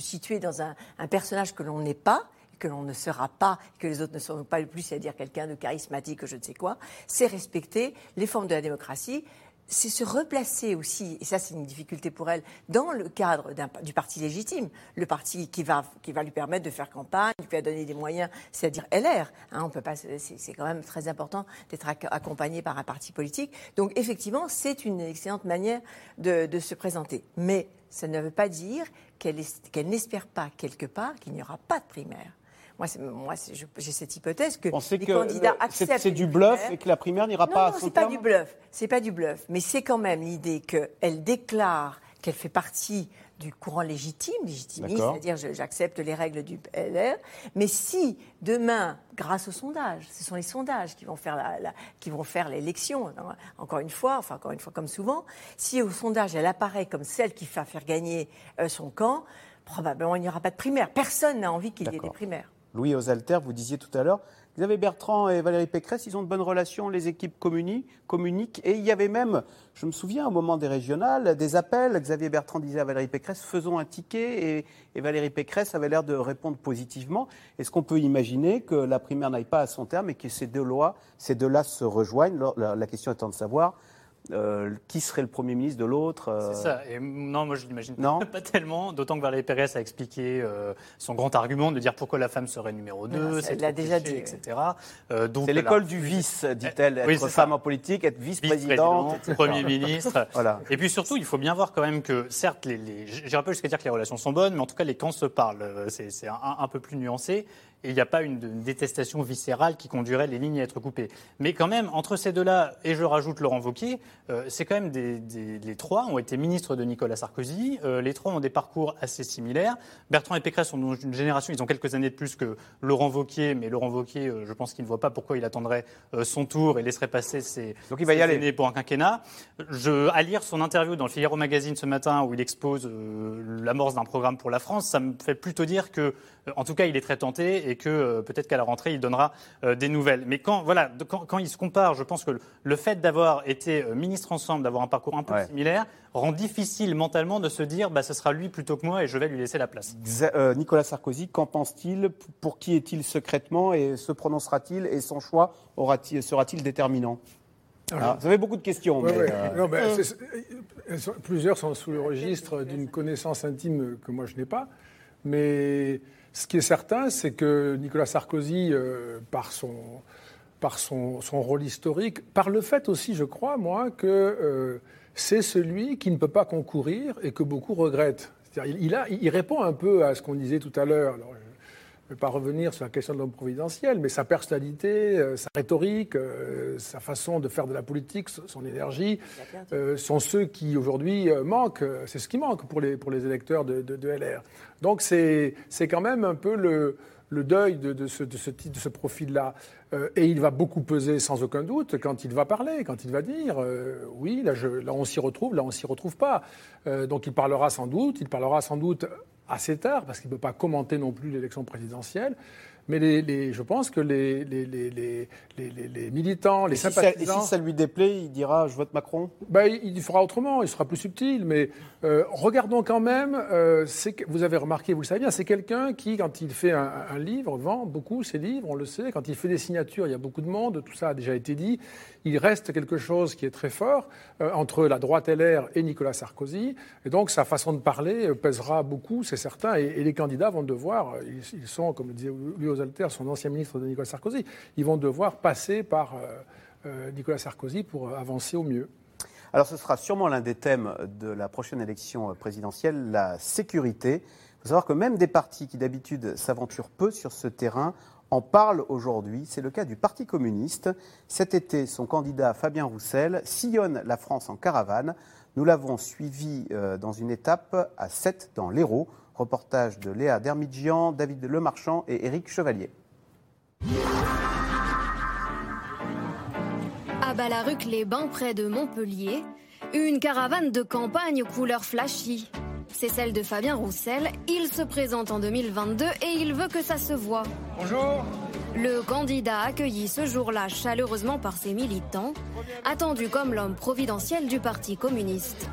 situer dans un, personnage que l'on n'est pas, que l'on ne sera pas, que les autres ne seront pas le plus, c'est-à-dire quelqu'un de charismatique, que je ne sais quoi, c'est respecter les formes de la démocratie, c'est se replacer aussi, et ça c'est une difficulté pour elle, dans le cadre du parti légitime, le parti qui va, qui va lui permettre de faire campagne, qui va donner des moyens, c'est-à-dire LR. hein, on peut pas, c'est quand même très important d'être ac- accompagné par un parti politique. Donc effectivement, c'est une excellente manière de, se présenter. Mais ça ne veut pas dire qu'elle n'espère pas quelque part qu'il n'y aura pas de primaire. Moi, j'ai cette hypothèse que les que candidats acceptent c'est du bluff et que la primaire n'ira Non, pas à non, son c'est pas terme du bluff. C'est pas du bluff, mais c'est quand même l'idée qu'elle déclare qu'elle fait partie du courant légitime, légitimiste, c'est-à-dire j'accepte les règles du LR. Mais si demain, grâce aux sondages, ce sont les sondages qui vont faire la, la- qui vont faire l'élection. hein, Encore une fois, enfin encore une fois comme souvent, si au sondage elle apparaît comme celle qui va faire gagner euh, son camp, probablement il n'y aura pas de primaire. Personne n'a envie qu'il y ait des primaires. Louis Osalter, vous disiez tout à l'heure, Xavier Bertrand et Valérie Pécresse, ils ont de bonnes relations, les équipes communi- communiquent. Et il y avait même, je me souviens, au moment des régionales, des appels. Xavier Bertrand disait à Valérie Pécresse, faisons un ticket. Et, Valérie Pécresse avait l'air de répondre positivement. Est-ce qu'on peut imaginer que la primaire n'aille pas à son terme et que ces deux lois, ces deux-là se rejoignent? La, la question étant de savoir euh, qui serait le Premier ministre de l'autre euh, C'est ça. Et non, moi je l'imagine [LAUGHS] pas tellement. D'autant que Valérie Pérez a expliqué euh, son grand argument de dire pourquoi la femme serait numéro 2, ça, c'est elle l'a déjà dit, etc. Euh, donc C'est l'école du vice, dit-elle, être Oui, c'est femme ça. en politique, être vice-présidente. Premier ministre. [LAUGHS] Voilà. Et puis surtout, il faut bien voir quand même que, certes, les, les, j'irai pas jusqu'à dire que les relations sont bonnes, mais en tout cas, les camps se parlent. C'est c'est un, un peu plus nuancé. Et il n'y a pas une, une détestation viscérale qui conduirait les lignes à être coupées. Mais quand même, entre ces deux-là, et je rajoute Laurent Wauquiez, euh, c'est quand même des, des- les trois ont été ministres de Nicolas Sarkozy. euh, les trois ont des parcours assez similaires. Bertrand et Pécresse sont dans une génération, ils ont quelques années de plus que Laurent Wauquiez, mais Laurent Wauquiez, euh, je pense qu'il ne voit pas pourquoi il attendrait euh, son tour et laisserait passer ses, Donc il va y ses aller. aînés pour un quinquennat. Je, à lire son interview dans le Figaro Magazine ce matin où il expose euh, l'amorce d'un programme pour la France, ça me fait plutôt dire que, en tout cas, il est très tenté et que euh, peut-être qu'à la rentrée, il donnera euh, des nouvelles. Mais quand, voilà, de- quand, quand il se compare, je pense que le, le fait d'avoir été euh, ministre ensemble, d'avoir un parcours un peu Ouais. similaire, rend difficile mentalement de se dire, bah, ce sera lui plutôt que moi et je vais lui laisser la place. Euh, Nicolas Sarkozy, qu'en pense-t-il? Pour qui est-il secrètement et se prononcera-t-il? Et son choix aura-t-il- sera-t-il déterminant? Alors, Vous avez beaucoup de questions. Ouais, mais, ouais. euh, Non, mais c'est- elles sont- plusieurs sont sous le registre d'une connaissance intime que moi je n'ai pas. Mais ce qui est certain, c'est que Nicolas Sarkozy, euh, par son, rôle historique, par le fait aussi, je crois, moi, que euh, c'est celui qui ne peut pas concourir et que beaucoup regrettent. Il, il répond un peu à ce qu'on disait tout à l'heure. Ne vais pas revenir sur la question de l'homme providentiel, mais sa personnalité, euh, sa rhétorique, euh, sa façon de faire de la politique, son énergie, euh, sont ceux qui aujourd'hui manquent. C'est ce qui manque pour les, pour les électeurs de, de- de LR. Donc c'est quand même un peu le, le deuil de, de ce, de ce type, de ce profil-là. Euh, et il va beaucoup peser sans aucun doute quand il va parler, quand il va dire euh, oui, là, je- là on s'y retrouve, là on s'y retrouve pas. Euh, donc il parlera sans doute, il parlera sans doute assez tard parce qu'il ne peut pas commenter non plus l'élection présidentielle. Mais les, les- je pense que les, militants, les et si ça, sympathisants... et si ça lui déplaît, il dira je vote Macron? Ben, il fera autrement, il sera plus subtil. Mais euh, regardons quand même, euh, vous avez remarqué, vous le savez bien, c'est quelqu'un qui, quand il fait un, un livre, vend beaucoup ses livres, on le sait. Quand il fait des signatures, il y a beaucoup de monde, tout ça a déjà été dit. Il reste quelque chose qui est très fort euh, entre la droite LR et Nicolas Sarkozy. Et donc sa façon de parler pèsera beaucoup, c'est certain. Et, et les candidats vont devoir, ils, ils sont, comme le disait Louis Alter, son ancien ministre de Nicolas Sarkozy, ils vont devoir passer par euh, euh, Nicolas Sarkozy pour euh, avancer au mieux. Alors ce sera sûrement l'un des thèmes de la prochaine élection présidentielle, la sécurité. Il faut savoir que même des partis qui d'habitude s'aventurent peu sur ce terrain en parlent aujourd'hui. C'est le cas du Parti communiste. Cet été, son candidat Fabien Roussel sillonne la France en caravane. Nous l'avons suivi dans une étape à 7 dans l'Hérault. Reportage de Léa Dermidjian, David Lemarchand et Éric Chevalier. À Balaruc-les-Bains, près de Montpellier, une caravane de campagne couleur flashy. C'est celle de Fabien Roussel. Il se présente en 2022 et il veut que ça se voit. Bonjour. Le candidat accueilli ce jour-là chaleureusement par ses militants, attendu comme l'homme providentiel du Parti communiste.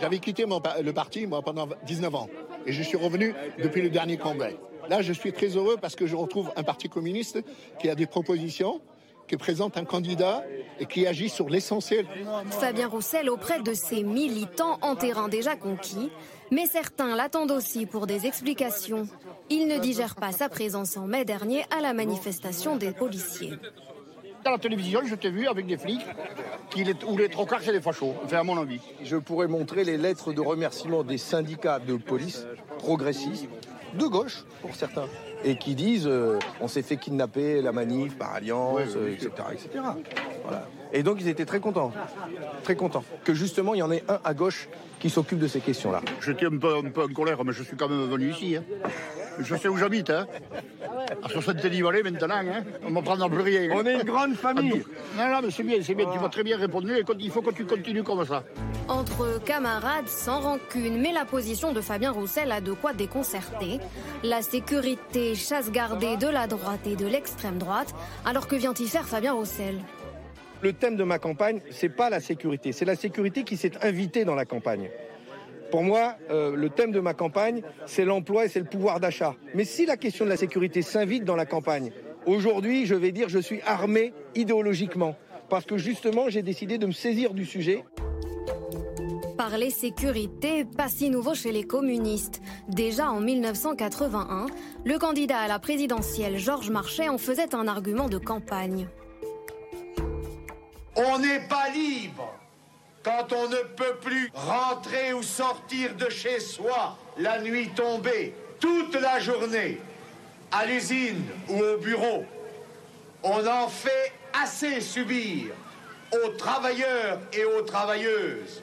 J'avais quitté le parti, moi, pendant 19 ans. Et je suis revenu depuis le dernier congrès. Là, je suis très heureux parce que je retrouve un parti communiste qui a des propositions, qui présente un candidat et qui agit sur l'essentiel. Fabien Roussel auprès de ses militants en terrain déjà conquis, mais certains l'attendent aussi pour des explications. Il ne digère pas sa présence en mai dernier à la manifestation des policiers. À la télévision, je t'ai vu avec des flics qui où les trocards, c'est des fachos, enfin à mon avis. Je pourrais montrer les lettres de remerciement des syndicats de police progressistes, de gauche pour certains, et qui disent euh, on s'est fait kidnapper la manif par alliance, euh, etc. etc. Voilà. Et donc ils étaient très contents, très contents, que justement il y en ait un à gauche qui s'occupe de ces questions-là. J'étais un peu, un peu en colère, mais je suis quand même venu ici. hein. Je sais où j'habite. Hein. À 70 vallée maintenant, hein. on m'en prendra plus rien. On est une grande famille. Non, non, mais c'est bien, c'est bien, tu m'as très bien répondu et il faut que tu continues comme ça. Entre camarades, sans rancune, mais la position de Fabien Roussel a de quoi déconcerter. La sécurité chasse gardée de la droite et de l'extrême droite. Alors que vient y faire Fabien Roussel? Le thème de ma campagne, c'est pas la sécurité, c'est la sécurité qui s'est invitée dans la campagne. Pour moi, euh, le thème de ma campagne, c'est l'emploi et c'est le pouvoir d'achat. Mais si la question de la sécurité s'invite dans la campagne, aujourd'hui, je vais dire, je suis armé idéologiquement. Parce que justement, j'ai décidé de me saisir du sujet. Parler sécurité, pas si nouveau chez les communistes. Déjà en 1981, le candidat à la présidentielle Georges Marchais en faisait un argument de campagne. On n'est pas libre quand on ne peut plus rentrer ou sortir de chez soi la nuit tombée. toute la journée à l'usine ou au bureau, on en fait assez subir aux travailleurs et aux travailleuses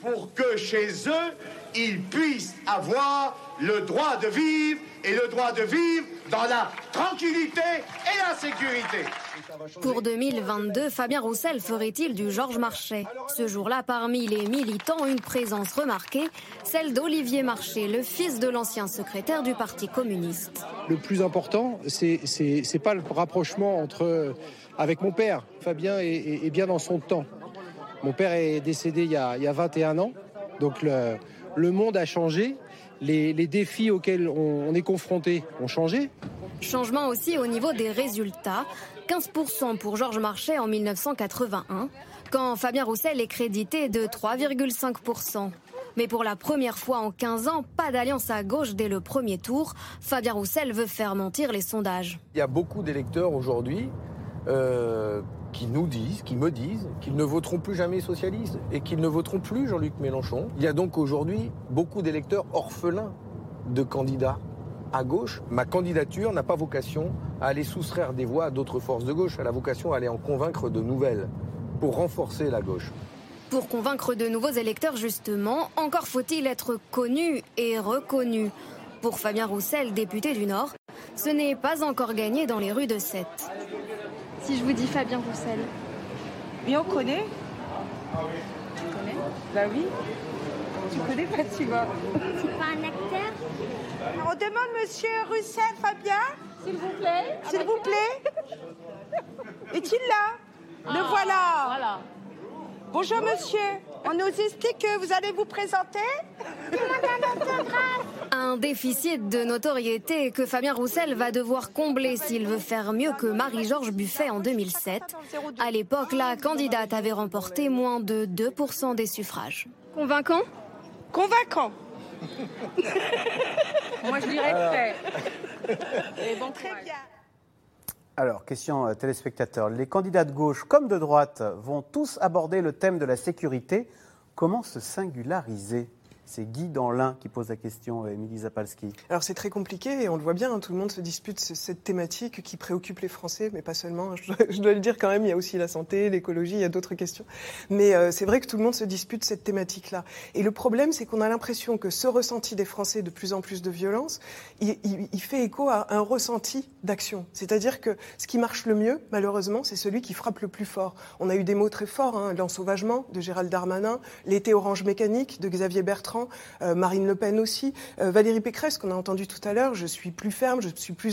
pour que chez eux, ils puissent avoir le droit de vivre et le droit de vivre dans la tranquillité et la sécurité. Pour 2022, Fabien Roussel ferait-il du Georges Marchais? Ce jour-là, parmi les militants, une présence remarquée, celle d'Olivier Marchais, le fils de l'ancien secrétaire du Parti communiste. Le plus important, c'est c'est pas le rapprochement entre avec mon père. Fabien est, est- est bien dans son temps. Mon père est décédé il y a, il y a 21 ans, donc le, le monde a changé. Les, les défis auxquels on, on est confronté ont changé. Changement aussi au niveau des résultats. 15% pour Georges Marchais en 1981, quand Fabien Roussel est crédité de 3,5%. Mais pour la première fois en 15 ans, pas d'alliance à gauche dès le premier tour. Fabien Roussel veut faire mentir les sondages. Il y a beaucoup d'électeurs aujourd'hui euh, qui nous disent, qui me disent, qu'ils ne voteront plus jamais socialistes et qu'ils ne voteront plus Jean-Luc Mélenchon. Il y a donc aujourd'hui beaucoup d'électeurs orphelins de candidats à gauche. Ma candidature n'a pas vocation à aller soustraire des voix à d'autres forces de gauche. Elle a vocation à aller en convaincre de nouvelles pour renforcer la gauche. Pour convaincre de nouveaux électeurs, justement, encore faut-il être connu et reconnu. Pour Fabien Roussel, député du Nord, ce n'est pas encore gagné dans les rues de Sète. Si je vous dis Fabien Roussel. Mais on connaît Tu connais Bah oui. Tu connais pas, tu vois. C'est pas un acteur? On demande Monsieur Roussel, Fabien S'il vous plaît S'il vous plaît [LAUGHS] Est-il là? Le Ah, voilà Voilà. Bonjour monsieur, on nous explique que vous allez vous présenter [LAUGHS] Un déficit de notoriété que Fabien Roussel va devoir combler s'il veut faire mieux que Marie-Georges Buffet en 2007. À l'époque, la candidate avait remporté moins de 2% des suffrages. Convaincant? Convaincant. [LAUGHS] Moi je dirais Alors. fait. Et bon, très bien. Alors, question euh, téléspectateur. Les candidats de gauche comme de droite vont tous aborder le thème de la sécurité. Comment se singulariser? C'est Guy Danlin qui pose la question, euh, Émilie Zapalski. Alors c'est très compliqué et on le voit bien, hein, tout le monde se dispute ce- cette thématique qui préoccupe les Français, mais pas seulement. hein, [LAUGHS] Je dois, le dire quand même, il y a aussi la santé, l'écologie, il y a d'autres questions. Mais euh, c'est vrai que tout le monde se dispute cette thématique-là. Et le problème, c'est qu'on a l'impression que ce ressenti des Français de plus en plus de violence, il fait écho à un ressenti d'action. C'est-à-dire que ce qui marche le mieux, malheureusement, c'est celui qui frappe le plus fort. On a eu des mots très forts, hein, l'ensauvagement de Gérald Darmanin, l'été orange mécanique de Xavier Bertrand, euh, Marine Le Pen aussi, euh, Valérie Pécresse qu'on a entendu tout à l'heure, je suis plus ferme, je suis plus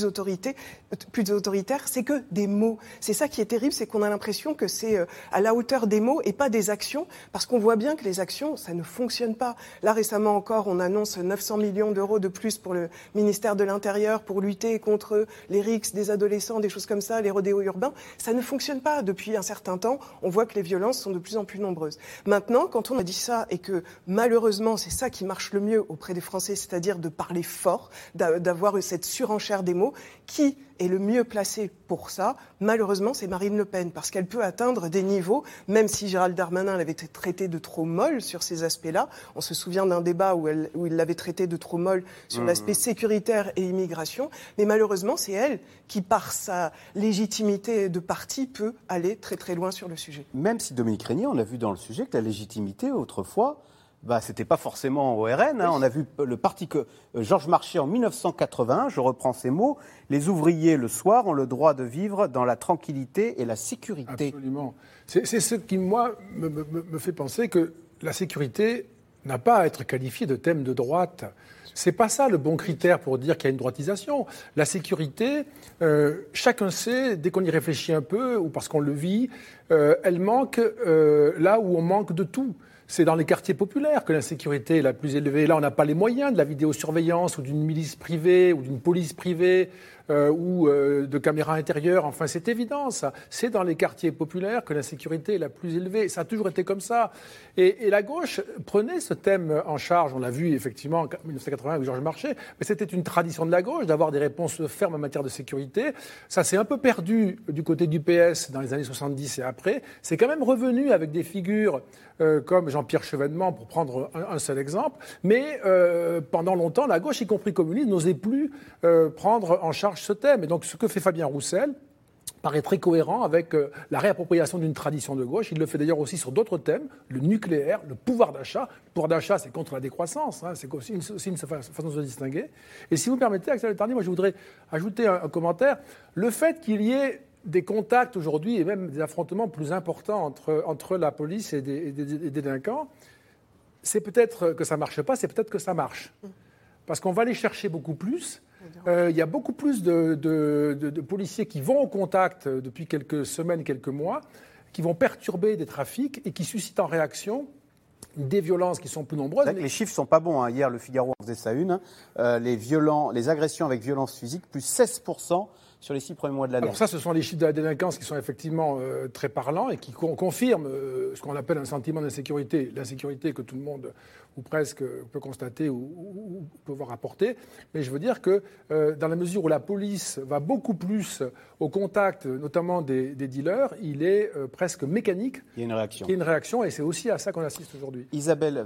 plus autoritaire, c'est que des mots. C'est ça qui est terrible, c'est qu'on a l'impression que c'est euh, à la hauteur des mots et pas des actions, parce qu'on voit bien que les actions, ça ne fonctionne pas. Là récemment encore, on annonce 900 millions d'euros de plus pour le ministère de l'Intérieur pour lutter contre les rixes des adolescents, des choses comme ça, les rodéos urbains. Ça ne fonctionne pas. Depuis un certain temps, on voit que les violences sont de plus en plus nombreuses. Maintenant, quand on a dit ça et que malheureusement c'est ça qui marche le mieux auprès des Français, c'est-à-dire de parler fort, d'a- d'avoir cette surenchère des mots, qui est le mieux placé pour ça? Malheureusement, c'est Marine Le Pen, parce qu'elle peut atteindre des niveaux, même si Gérald Darmanin l'avait traité de trop molle sur ces aspects-là. On se souvient d'un débat où, elle- où il l'avait traité de trop molle sur Mhm. l'aspect sécuritaire et immigration, mais malheureusement, c'est elle qui, par sa légitimité de parti, peut aller très très loin sur le sujet. Même si Dominique Régnier, on a vu dans le sujet que la légitimité, autrefois, bah, c'était pas forcément au RN. hein. On a vu le parti que euh, Georges Marchais en 1981, je reprends ces mots, les ouvriers le soir ont le droit de vivre dans la tranquillité et la sécurité. Absolument. C'est c'est ce qui, moi, me, me- me fait penser que la sécurité n'a pas à être qualifiée de thème de droite. C'est pas ça le bon critère pour dire qu'il y a une droitisation. La sécurité, euh, chacun sait, dès qu'on y réfléchit un peu, ou parce qu'on le vit, euh, elle manque euh, là où on manque de tout. C'est dans les quartiers populaires que l'insécurité est la plus élevée. Là, on n'a pas les moyens de la vidéosurveillance ou d'une milice privée ou d'une police privée euh, ou euh, de caméras intérieures. Enfin, c'est évident, ça. C'est dans les quartiers populaires que l'insécurité est la plus élevée. Ça a toujours été comme ça. Et, la gauche prenait ce thème en charge. On l'a vu effectivement en 1980 avec Georges Marchais, mais c'était une tradition de la gauche d'avoir des réponses fermes en matière de sécurité. Ça s'est un peu perdu du côté du PS dans les années 70 et après. C'est quand même revenu avec des figures euh, comme Jean-Pierre Chevènement, pour prendre un, seul exemple. Mais euh, pendant longtemps, la gauche, y compris communiste, n'osait plus prendre en charge ce thème. Et donc, ce que fait Fabien Roussel, paraît très cohérent avec euh, la réappropriation d'une tradition de gauche. Il le fait d'ailleurs aussi sur d'autres thèmes, le nucléaire, le pouvoir d'achat. Le pouvoir d'achat, c'est contre la décroissance, hein, c'est aussi une, aussi une fa- façon de se distinguer. Et si vous me permettez, Axel Tardy, moi je voudrais ajouter un, un commentaire. Le fait qu'il y ait des contacts aujourd'hui et même des affrontements plus importants entre, entre la police et des, et des- et des délinquants, c'est peut-être que ça ne marche pas, c'est peut-être que ça marche. Parce qu'on va les chercher beaucoup plus. Euh, Il y a beaucoup plus de, de- de- de policiers qui vont au contact euh, depuis quelques semaines, quelques mois, qui vont perturber des trafics et qui suscitent en réaction des violences qui sont plus nombreuses. Les chiffres sont pas bons. hein. Hier, le Figaro en faisait ça une. hein. Euh, les, violents, les agressions avec violence physique, plus 16% sur les six premiers mois de l'année. Alors ça, ce sont les chiffres de la délinquance qui sont effectivement euh, très parlants et qui con- confirment euh, ce qu'on appelle un sentiment d'insécurité, l'insécurité que tout le monde, ou presque, peut constater ou, peut voir apporter. Mais je veux dire que euh, dans la mesure où la police va beaucoup plus au contact, notamment des, des dealers, il est euh, presque mécanique Il y a une réaction. qu'il y ait une réaction et c'est aussi à ça qu'on assiste aujourd'hui. Isabelle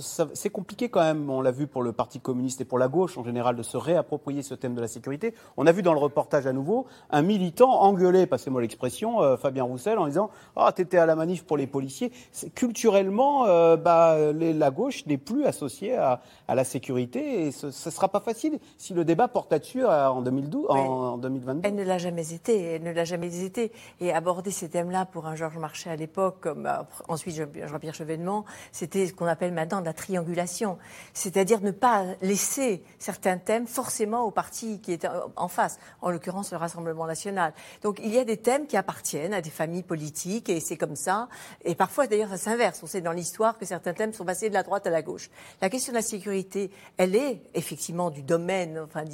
ça- c'est compliqué quand même, on l'a vu pour le Parti communiste et pour la gauche en général, de se réapproprier ce thème de la sécurité. On a vu dans le reportage à nouveau un militant engueuler, passez-moi l'expression, euh, Fabien Roussel, en disant Ah, t'étais à la manif pour les policiers. Culturellement, bah, les- la gauche n'est plus associée à, à la sécurité et ce ne sera pas facile si le débat porte là-dessus euh, en, 2012, en, en 2022. Elle ne l'a jamais été, elle ne l'a jamais été. Et aborder ces thèmes-là pour un Georges Marchais à l'époque, comme euh, ensuite Jean- Jean-Pierre Chevènement, c'était ce qu'on appelle maintenant de la triangulation. C'est-à-dire ne pas laisser certains thèmes forcément au parti qui est en face, en l'occurrence le Rassemblement national. Donc il y a des thèmes qui appartiennent à des familles politiques et c'est comme ça. Et parfois d'ailleurs ça s'inverse. On sait dans l'histoire que certains thèmes sont passés de la droite à la gauche. La question de la sécurité, elle est effectivement du domaine, enfin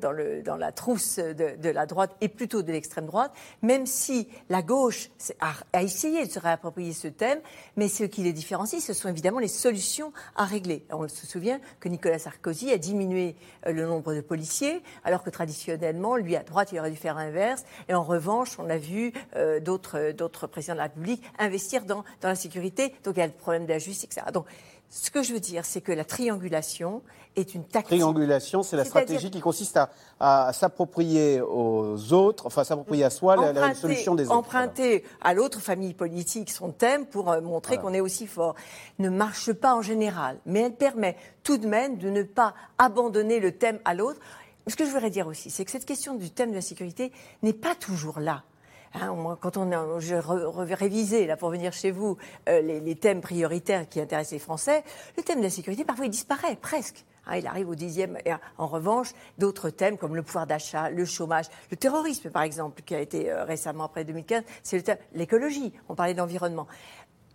dans, la trousse de, la droite et plutôt de l'extrême droite, même si la gauche a, essayé de se réapproprier ce thème, mais ce qui les différencie, ce sont évidemment les solutions à régler. On se souvient que Nicolas Sarkozy a diminué euh, le nombre de policiers, alors que traditionnellement, lui à droite, il aurait dû faire l'inverse. Et en revanche, on a vu euh, d'autres présidents de la République investir dans, dans la sécurité. Donc il y a le problème de la justice, etc. Donc ce que je veux dire, c'est que la triangulation est une tactique. Triangulation, c'est la stratégie qui consiste à, à s'approprier aux autres, enfin s'approprier à soi la, la solution des autres. emprunter à l'autre famille politique son thème pour euh, montrer qu'on est aussi fort ne marche pas en général, mais elle permet tout de même de ne pas abandonner le thème à l'autre. Ce que je voudrais dire aussi, c'est que cette question du thème de la sécurité n'est pas toujours là. Moi, quand on a, révisé là pour venir chez vous euh, les, thèmes prioritaires qui intéressent les Français, le thème de la sécurité parfois il disparaît presque. Hein, il arrive au dixième. Et, en revanche, d'autres thèmes comme le pouvoir d'achat, le chômage, le terrorisme par exemple, qui a été euh, récemment après 2015, c'est le thème, l'écologie. On parlait d'environnement.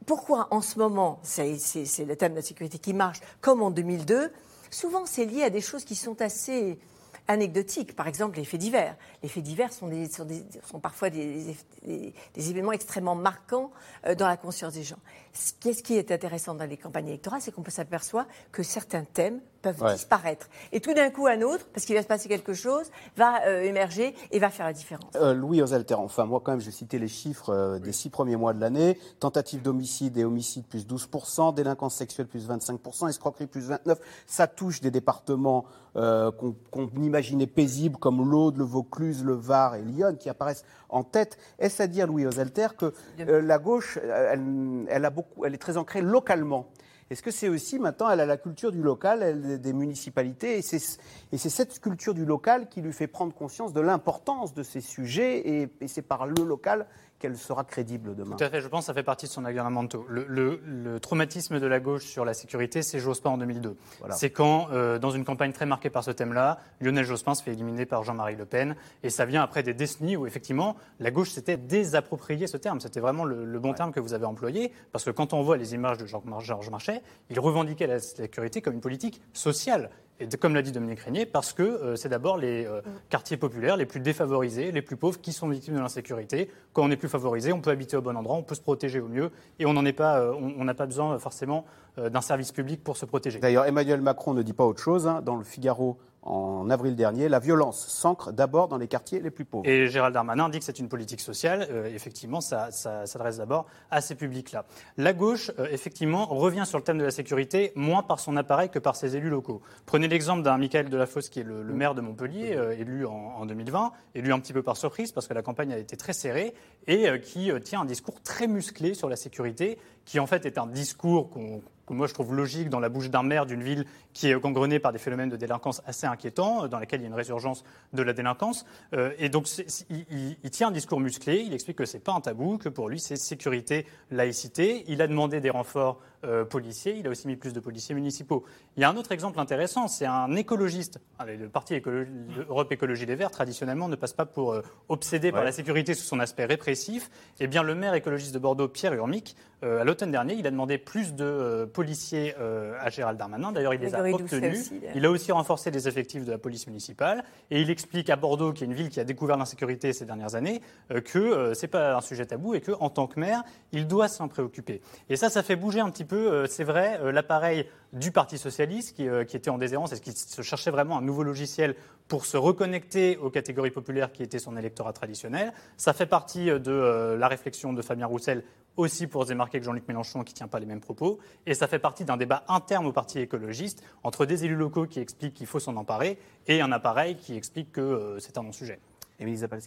Pourquoi en ce moment, c'est le thème de la sécurité qui marche, comme en 2002 Souvent, c'est lié à des choses qui sont assez anecdotiques. Par exemple, les faits divers. Les faits divers sont, des- sont des- sont parfois des, des- des événements extrêmement marquants euh, dans la conscience des gens. Ce qui est, ce qui est intéressant dans les campagnes électorales, c'est qu'on peut s'apercevoir que certains thèmes peuvent Ouais. disparaître. Et tout d'un coup, un autre, parce qu'il va se passer quelque chose, va euh, émerger et va faire la différence. Euh, Louis Osalter, enfin moi quand même je citais les chiffres euh, des six premiers mois de l'année, tentative d'homicide et homicide plus 12%, délinquance sexuelle plus 25%, escroquerie plus 29%, ça touche des départements euh, qu'on qu'on imaginait paisibles comme l'Aude, le Vaucluse, le Var et Lyon qui apparaissent en tête. Est-ce à dire Louis Osalter que euh, la gauche, euh, elle, elle a beaucoup, elle est très ancrée localement? Est-ce que c'est aussi maintenant, elle a la culture du local, elle, des municipalités, et c'est et c'est cette culture du local qui lui fait prendre conscience de l'importance de ces sujets, et, et c'est par le local qu'elle sera crédible demain. Tout à fait, je pense que ça fait partie de son agrémento. Le, le- le traumatisme de la gauche sur la sécurité, c'est Jospin en 2002. Voilà. C'est quand, euh, dans une campagne très marquée par ce thème-là, Lionel Jospin se fait éliminer par Jean-Marie Le Pen. Et ça vient après des décennies où, effectivement, la gauche s'était désapproprié ce terme. C'était vraiment le, le bon terme que vous avez employé. Parce que quand on voit les images de Georges Marchais, il revendiquait la sécurité comme une politique sociale. Et comme l'a dit Dominique Régnier, parce que euh, c'est d'abord les euh, quartiers populaires les plus défavorisés, les plus pauvres, qui sont victimes de l'insécurité. Quand on est plus favorisé, on peut habiter au bon endroit, on peut se protéger au mieux, et on est pas, euh, on n'a pas besoin forcément d'un service public pour se protéger. D'ailleurs, Emmanuel Macron ne dit pas autre chose. hein. Dans le Figaro, en avril dernier, la violence s'ancre d'abord dans les quartiers les plus pauvres. Et Gérald Darmanin dit que c'est une politique sociale. Euh, effectivement, ça, s'adresse d'abord à ces publics-là. La gauche, euh, effectivement, revient sur le thème de la sécurité, moins par son appareil que par ses élus locaux. Prenez l'exemple d'un Michael Delafosse, qui est le, maire de Montpellier, euh, élu en, en 2020, élu un petit peu par surprise, parce que la campagne a été très serrée, et qui tient un discours très musclé sur la sécurité, qui en fait est un discours que moi je trouve logique dans la bouche d'un maire d'une ville qui est gangrenée par des phénomènes de délinquance assez inquiétants, euh, dans laquelle il y a une résurgence de la délinquance. Euh, et donc il- il tient un discours musclé, il explique que c'est pas un tabou, que pour lui c'est sécurité, laïcité. Il a demandé des renforts euh, policiers, il a aussi mis plus de policiers municipaux. Il y a un autre exemple intéressant, c'est un écologiste. Le parti écolo- Europe Écologie Les Verts, traditionnellement, ne passe pas pour euh, obsédé par la sécurité sous son aspect répressif. Eh bien, le maire écologiste de Bordeaux, Pierre Urmic, euh, à l'automne dernier, il a demandé plus de euh, policiers euh, à Gérald Darmanin. D'ailleurs, il les a obtenus. il a aussi renforcé les effectifs de la police municipale. Et il explique à Bordeaux, qui est une ville qui a découvert l'insécurité ces dernières années, euh, que euh, c'est pas un sujet tabou et qu'en tant que maire, il doit s'en préoccuper. Et ça, ça fait bouger un petit peu, euh, c'est vrai, euh, l'appareil du Parti socialiste qui, euh, qui était en déshérence et qui se cherchait vraiment un nouveau logiciel pour se reconnecter aux catégories populaires qui étaient son électorat traditionnel. Ça fait partie de la réflexion de Fabien Roussel aussi pour se démarquer que Jean-Luc Mélenchon qui ne tient pas les mêmes propos. Et ça fait partie d'un débat interne au Parti écologiste entre des élus locaux qui expliquent qu'il faut s'en emparer et un appareil qui explique que c'est un non-sujet.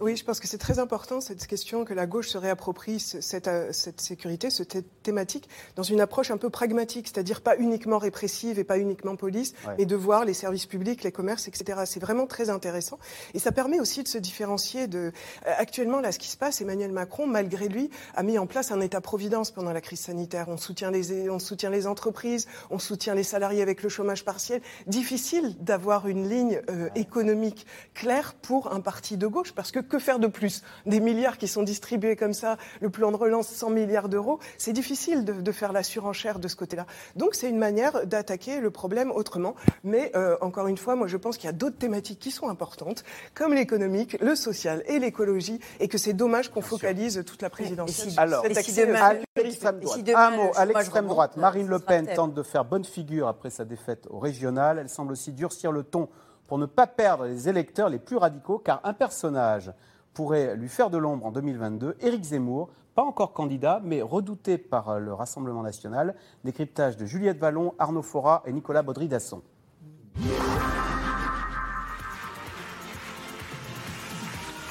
Oui, je pense que c'est très important cette question que la gauche se réapproprie ce- cette, euh, cette sécurité, cette thé- thématique, dans une approche un peu pragmatique, c'est-à-dire pas uniquement répressive et pas uniquement police, Ouais. mais de voir les services publics, les commerces, etc. C'est vraiment très intéressant. Et ça permet aussi de se différencier de. euh, Actuellement, là, ce qui se passe, Emmanuel Macron, malgré lui, a mis en place un État-providence pendant la crise sanitaire. On soutient les, on soutient les entreprises, on soutient les salariés avec le chômage partiel. Difficile d'avoir une ligne euh, économique claire pour un parti de gauche, parce que que faire de plus? Des milliards qui sont distribués comme ça, le plan de relance 100 milliards d'euros, c'est difficile de, de faire la surenchère de ce côté-là. Donc c'est une manière d'attaquer le problème autrement. Mais euh, encore une fois, moi je pense qu'il y a d'autres thématiques qui sont importantes, comme l'économique, le social et l'écologie, et que c'est dommage qu'on focalise toute la présidentielle. sur Alors, cet et si accès, demain- à l'extrême si droite. demain Un mot, à l'extrême droite. Marine Le Pen tente de faire bonne figure après sa défaite au régional. Elle semble aussi durcir le ton pour ne pas perdre les électeurs les plus radicaux, car un personnage pourrait lui faire de l'ombre en 2022. Éric Zemmour, pas encore candidat, mais redouté par le Rassemblement national. Décryptage de Juliette Vallon, Arnaud Fora et Nicolas Baudry-Dasson.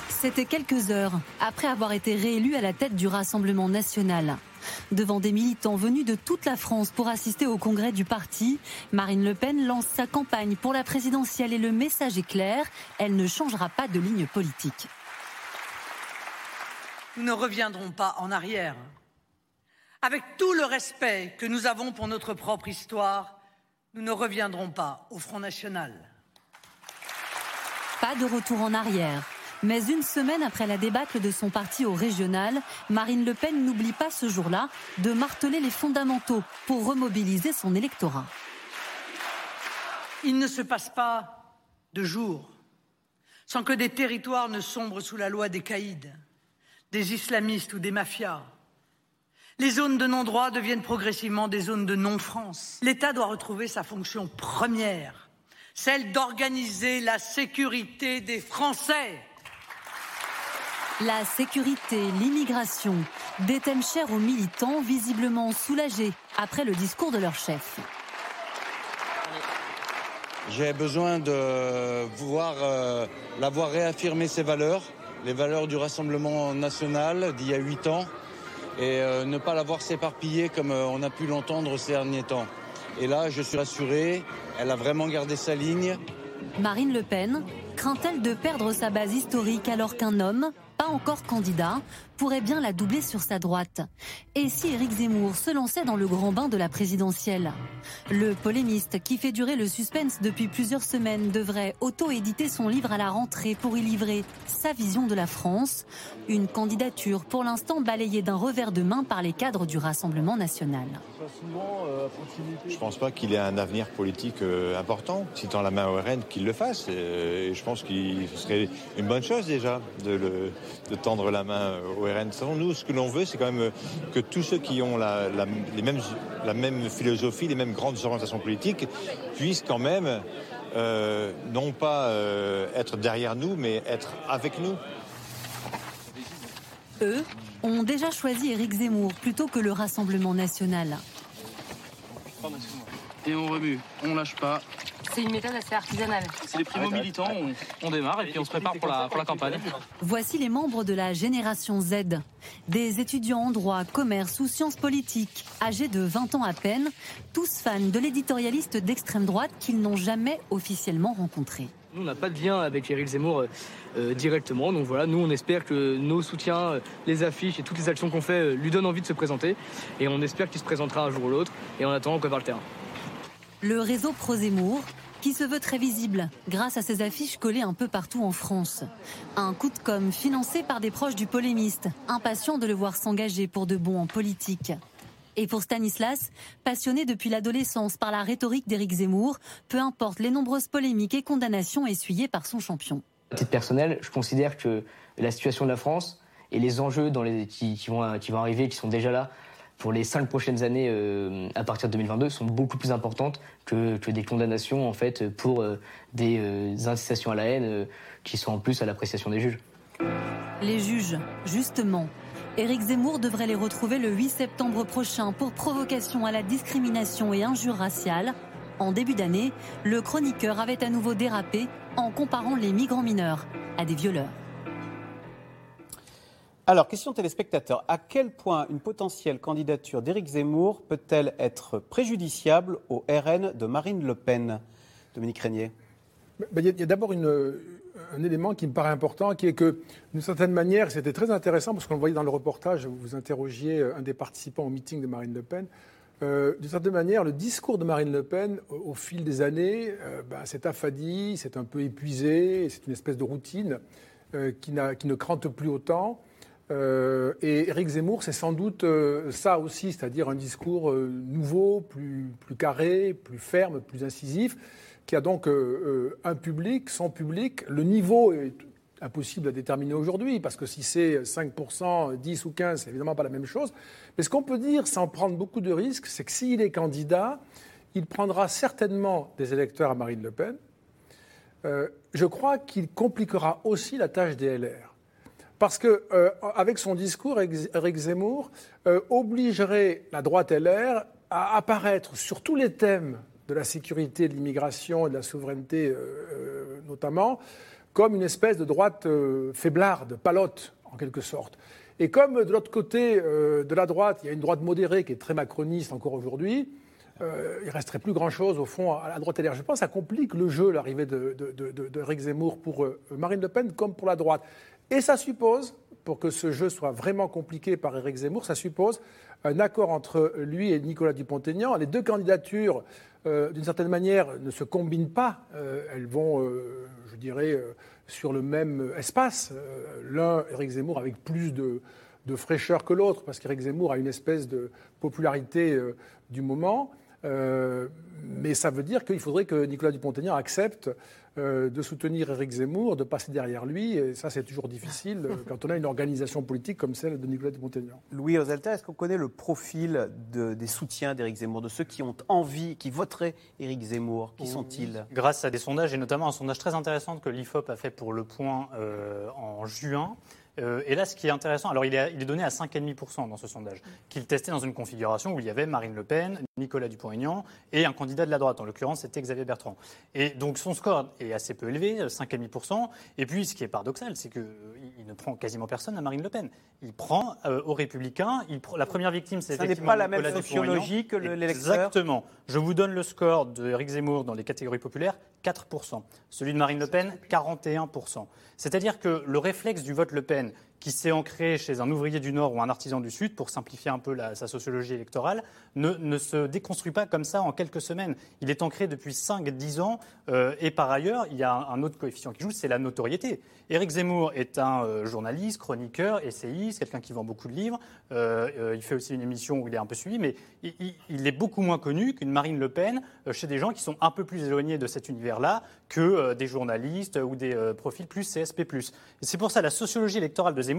C'était quelques heures après avoir été réélu à la tête du Rassemblement national. Devant des militants venus de toute la France pour assister au congrès du parti, Marine Le Pen lance sa campagne pour la présidentielle et le message est clair, elle ne changera pas de ligne politique. Nous ne reviendrons pas en arrière. Avec tout le respect que nous avons pour notre propre histoire, nous ne reviendrons pas au Front National. Pas de retour en arrière. Mais une semaine après la débâcle de son parti au régional, Marine Le Pen n'oublie pas ce jour-là de marteler les fondamentaux pour remobiliser son électorat. Il ne se passe pas de jour sans que des territoires ne sombrent sous la loi des caïds, des islamistes ou des mafias. Les zones de non-droit deviennent progressivement des zones de non-France. L'État doit retrouver sa fonction première, celle d'organiser la sécurité des Français. La sécurité, l'immigration, des thèmes chers aux militants, visiblement soulagés après le discours de leur chef. J'ai besoin de voir euh, l'avoir réaffirmé ses valeurs, les valeurs du Rassemblement national d'il y a huit ans, et euh, ne pas l'avoir s'éparpiller comme euh, on a pu l'entendre ces derniers temps. Et là, je suis rassuré, elle a vraiment gardé sa ligne. Marine Le Pen craint-elle de perdre sa base historique alors qu'un homme, pas encore candidat, pourrait bien la doubler sur sa droite. Et si Éric Zemmour se lançait dans le grand bain de la présidentielle? Le polémiste qui fait durer le suspense depuis plusieurs semaines devrait auto-éditer son livre à la rentrée pour y livrer sa vision de la France. Une candidature pour l'instant balayée d'un revers de main par les cadres du Rassemblement national. Je ne pense pas qu'il ait un avenir politique euh, important. Si la main au RN, qu'il le fasse. Et je pense qu'il serait une bonne chose déjà de tendre la main au RN. Nous, ce que l'on veut, c'est quand même euh, que tous ceux qui ont la, la- les mêmes, la même philosophie, les mêmes grandes orientations politiques, puissent quand même euh, non pas euh, être derrière nous, mais être avec nous. Eux ont déjà choisi Éric Zemmour plutôt que le Rassemblement national. Et on remue, on lâche pas. C'est une méthode assez artisanale. C'est les primo-militants, on, on démarre et puis on se prépare pour la, pour la campagne. Voici les membres de la génération Z, des étudiants en droit, commerce ou sciences politiques, âgés de 20 ans à peine, tous fans de l'éditorialiste d'extrême droite qu'ils n'ont jamais officiellement rencontré. Nous, on n'a pas de lien avec Éric Zemmour euh, euh, directement. Donc voilà, nous, on espère que nos soutiens, euh, les affiches et toutes les actions qu'on fait euh, lui donnent envie de se présenter. Et on espère qu'il se présentera un jour ou l'autre. Et en attendant, on prépare le terrain. Le réseau Pro-Zemmour, qui se veut très visible grâce à ses affiches collées un peu partout en France. Un coup de com' financé par des proches du polémiste, impatients de le voir s'engager pour de bon en politique. Et pour Stanislas, passionné depuis l'adolescence par la rhétorique d'Éric Zemmour, peu importe les nombreuses polémiques et condamnations essuyées par son champion. À titre personnel, je considère que la situation de la France et les enjeux qui vont arriver, qui sont déjà là pour les cinq prochaines années euh, à partir de 2022, sont beaucoup plus importantes que, des condamnations en fait pour euh, des euh, incitations à la haine qui sont en plus à l'appréciation des juges. Les juges, justement. Éric Zemmour devrait les retrouver le 8 septembre prochain pour provocation à la discrimination et injure raciale. En début d'année, le chroniqueur avait à nouveau dérapé en comparant les migrants mineurs à des violeurs. Alors, question téléspectateur. À quel point une potentielle candidature d'Éric Zemmour peut-elle être préjudiciable au RN de Marine Le Pen? Dominique Régnier Il y a, d'abord un élément qui me paraît important, qui est que, d'une certaine manière, c'était très intéressant, parce qu'on le voyait dans le reportage, vous interrogiez euh, un des participants au meeting de Marine Le Pen. Euh, d'une certaine manière, le discours de Marine Le Pen, au, fil des années, euh, ben, s'est affadi, c'est un peu épuisé, c'est une espèce de routine euh, qui ne crante plus autant. Euh, et Éric Zemmour, c'est sans doute euh, ça aussi, c'est-à-dire un discours euh, nouveau, plus, carré, plus ferme, plus incisif, qui a donc un public, son public. Le niveau est impossible à déterminer aujourd'hui, parce que si c'est 5%, 10 ou 15, c'est évidemment pas la même chose. Mais ce qu'on peut dire, sans prendre beaucoup de risques, c'est que s'il est candidat, il prendra certainement des électeurs à Marine Le Pen. Je crois qu'il compliquera aussi la tâche des LR. Parce que euh, avec son discours, Éric Zemmour euh, obligerait la droite LR à apparaître sur tous les thèmes de la sécurité, de l'immigration et de la souveraineté euh, notamment, comme une espèce de droite faiblarde, palote en quelque sorte. Et comme de l'autre côté de la droite, il y a une droite modérée qui est très macroniste encore aujourd'hui, euh, il resterait plus grand-chose au fond à la droite LR. Je pense que ça complique le jeu, l'arrivée de, de, Zemmour pour Marine Le Pen comme pour la droite. Et ça suppose, pour que ce jeu soit vraiment compliqué par Éric Zemmour, ça suppose un accord entre lui et Nicolas Dupont-Aignan. Les deux candidatures, euh, d'une certaine manière, ne se combinent pas. Euh, elles vont, euh, je dirais, sur le même espace. L'un, Éric Zemmour, avec plus de, de fraîcheur que l'autre, parce qu'Éric Zemmour a une espèce de popularité du moment. Euh, mais ça veut dire qu'il faudrait que Nicolas Dupont-Aignan accepte euh, de soutenir Éric Zemmour, de passer derrière lui. Et ça, c'est toujours difficile euh, quand on a une organisation politique comme celle de Nicolas Dupont-Aignan. Louis Ozelta, est-ce qu'on connaît le profil de- des soutiens d'Éric Zemmour, de ceux qui ont envie, qui voteraient Éric Zemmour? Qui sont-ils? Grâce à des sondages, et notamment un sondage très intéressant que l'IFOP a fait pour Le Point euh, en juin. Euh, et là, ce qui est intéressant, alors il est, il est donné à 5,5% dans ce sondage, qu'il testait dans une configuration où il y avait Marine Le Pen, Nicolas Dupont-Aignan et un candidat de la droite. En l'occurrence, c'était Xavier Bertrand. Et donc son score est assez peu élevé, 5,5%. Et puis, ce qui est paradoxal, c'est qu'il ne prend quasiment personne à Marine Le Pen. Il prend euh, aux Républicains. Il pr- la première victime, c'est effectivement pas la même sociologie que le- l'électeur Exactement. Je vous donne le score de Éric Zemmour dans les catégories populaires 4%. Celui de Marine Le Pen, 41%. C'est-à-dire que le réflexe du vote Le Pen, qui s'est ancré chez un ouvrier du Nord ou un artisan du Sud, pour simplifier un peu sa sociologie électorale, ne, se déconstruit pas comme ça en quelques semaines. Il est ancré depuis 5-10 ans. euh, et par ailleurs, il y a un, autre coefficient qui joue, c'est la notoriété. Éric Zemmour est un euh, journaliste, chroniqueur, essayiste, quelqu'un qui vend beaucoup de livres. Euh, il fait aussi une émission où il est un peu suivi, mais il, il- est beaucoup moins connu qu'une Marine Le Pen chez des gens qui sont un peu plus éloignés de cet univers-là que des journalistes ou des profils plus CSP+. C'est pour ça la sociologie électorale de Zemmour,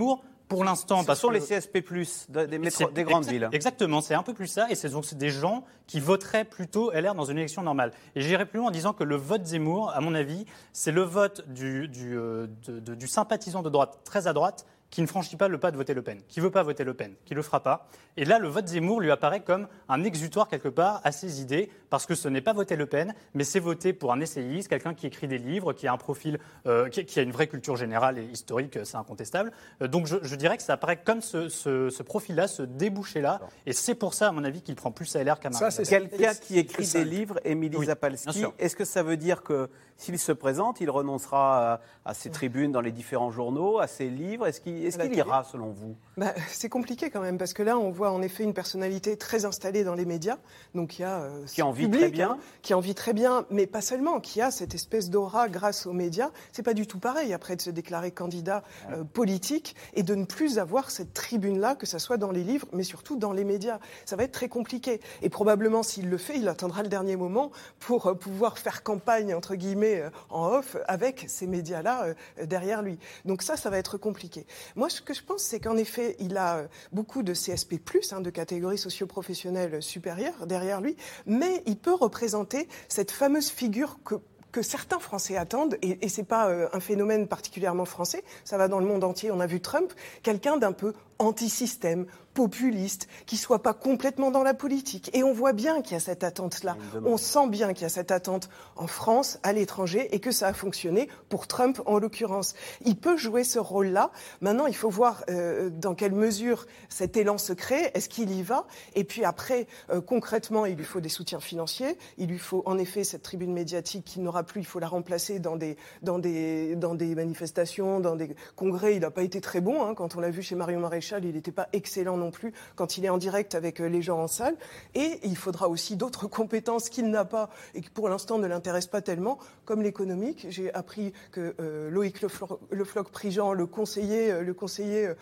pour l'instant, que- les CSP+, de- des, métro- des grandes villes. Exactement, c'est un peu plus ça, et c'est donc des gens qui voteraient plutôt LR dans une élection normale. Et j'irai plus loin en disant que le vote Zemmour, à mon avis, c'est le vote du, du, euh, de- de- du sympathisant de droite très à droite qui ne franchit pas le pas de voter Le Pen, qui ne veut pas voter Le Pen, qui ne le fera pas. Et là, le vote Zemmour lui apparaît comme un exutoire quelque part à ses idées, parce que ce n'est pas voter Le Pen, mais c'est voter pour un essayiste, quelqu'un qui écrit des livres, qui a un profil, euh, qui, qui a une vraie culture générale et historique, c'est incontestable. Euh, donc je, je dirais que ça apparaît comme ce, ce- ce profil-là, ce débouché-là, et c'est pour ça, à mon avis, qu'il prend plus à LR qu'à Marine. Quelqu'un qui écrit des livres, Émilie Oui, Zapalski, est-ce que ça veut dire que s'il se présente, il renoncera à, à ses tribunes dans les différents journaux, à ses livres? Est-ce qu'il est À la qu'il ira, selon vous Bah, [LAUGHS] c'est compliqué quand même, parce que là, on voit en effet une personnalité très installée dans les médias. Donc il y a. euh, Qui en vit public, très bien. hein, qui en vit très bien, mais pas seulement, qui a cette espèce d'aura grâce aux médias. C'est pas du tout pareil après de se déclarer candidat euh, politique et de ne plus avoir cette tribune-là, que ce soit dans les livres, mais surtout dans les médias. Ça va être très compliqué. Et probablement, s'il le fait, il attendra le dernier moment pour euh, pouvoir faire campagne, entre guillemets, en off, avec ces médias-là euh, derrière lui. Donc ça, ça va être compliqué. Moi, ce que je pense, c'est qu'en effet, il a euh, beaucoup de CSP+, hein, de catégories socio-professionnelles supérieures derrière lui, mais il peut représenter cette fameuse figure que que certains Français attendent, et, c'est pas euh, un phénomène particulièrement français, ça va dans le monde entier. On a vu Trump, quelqu'un d'un peu anti-système, populiste, qui soit pas complètement dans la politique. Et on voit bien qu'il y a cette attente-là. On sent bien qu'il y a cette attente en France, à l'étranger, et que ça a fonctionné pour Trump en l'occurrence. Il peut jouer ce rôle-là. Maintenant, il faut voir euh, dans quelle mesure cet élan se crée. Est-ce qu'il y va? Et puis après, euh, concrètement, il lui faut des soutiens financiers. Il lui faut en effet cette tribune médiatique qui n'aura plus. Il faut la remplacer dans des, dans des, dans des manifestations, dans des congrès. Il n'a pas été très bon. hein. Quand on l'a vu chez Marion Maréchal, il n'était pas excellent non plus quand il est en direct avec euh, les gens en salle. Et il faudra aussi d'autres [LAUGHS] compétences qu'il n'a pas et qui pour l'instant ne l'intéressent pas tellement, comme l'économique. J'ai appris que euh, Loïc Leflo- Lefloc-Prigent, le conseiller, euh, le conseiller euh,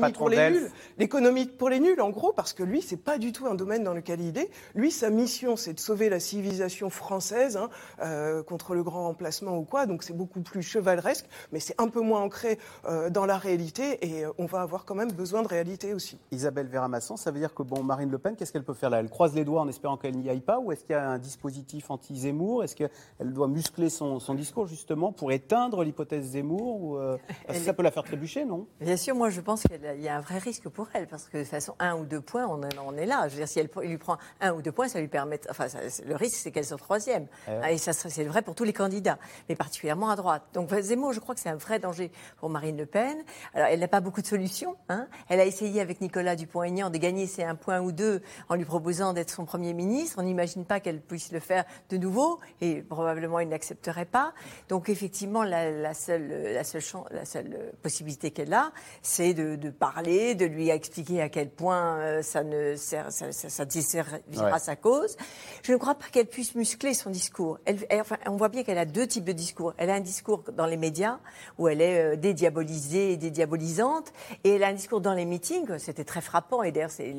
patron pour les nuls, l'économie pour les nuls, en gros, parce que lui, c'est pas du tout un domaine dans lequel il est. Lui, sa mission, c'est de sauver la civilisation française hein, euh, contre le grand remplacement ou quoi. Donc c'est beaucoup plus chevaleresque, mais c'est un peu moins ancré euh, dans la réalité. Et on va avoir quand même besoin de réalité aussi. Isabelle Véramasson, ça veut dire que bon, Marine Le Pen, qu'est-ce qu'elle peut faire là? Elle croise les doigts en espérant qu'elle n'y aille pas Ou est-ce qu'il y a un dispositif anti-Zemmour? Est-ce qu'elle doit muscler son, son discours justement pour éteindre l'hypothèse Zemmour ou, euh, parce que Ça peut la faire trébucher, non Bien sûr, moi je pense qu'il y a- un vrai risque pour elle, parce que de toute façon, un ou deux points, on, en- on est là. Je veux dire, si elle lui prend un ou deux points, ça lui permet. Enfin, ça- le risque, c'est qu'elle soit troisième. Eh Et ça, c'est vrai pour tous les candidats, mais particulièrement à droite. Donc Zemmour, je crois que c'est un vrai danger pour Marine Le Pen. Alors, elle n'a pas beaucoup de solutions. hein. Elle a essayé avec Nicolas Dupont-Aignan de gagner ses un point ou deux en lui proposant d'être son Premier ministre. On n'imagine pas qu'elle puisse le faire de nouveau, et probablement il n'accepterait pas. Donc effectivement, la, la seule, la seule, chan- la seule possibilité qu'elle a, c'est de, de parler, de lui expliquer à quel point euh, ça ne sert, ça, ça, ça desservira Ouais. sa cause. Je ne crois pas qu'elle puisse muscler son discours. Elle, elle- enfin, on voit bien qu'elle a deux types de discours. Elle a un discours dans les médias où elle est euh, dédiabolisée et dédiabolisante, et elle a un discours dans les meetings. C'était très frappant, et d'ailleurs, ces-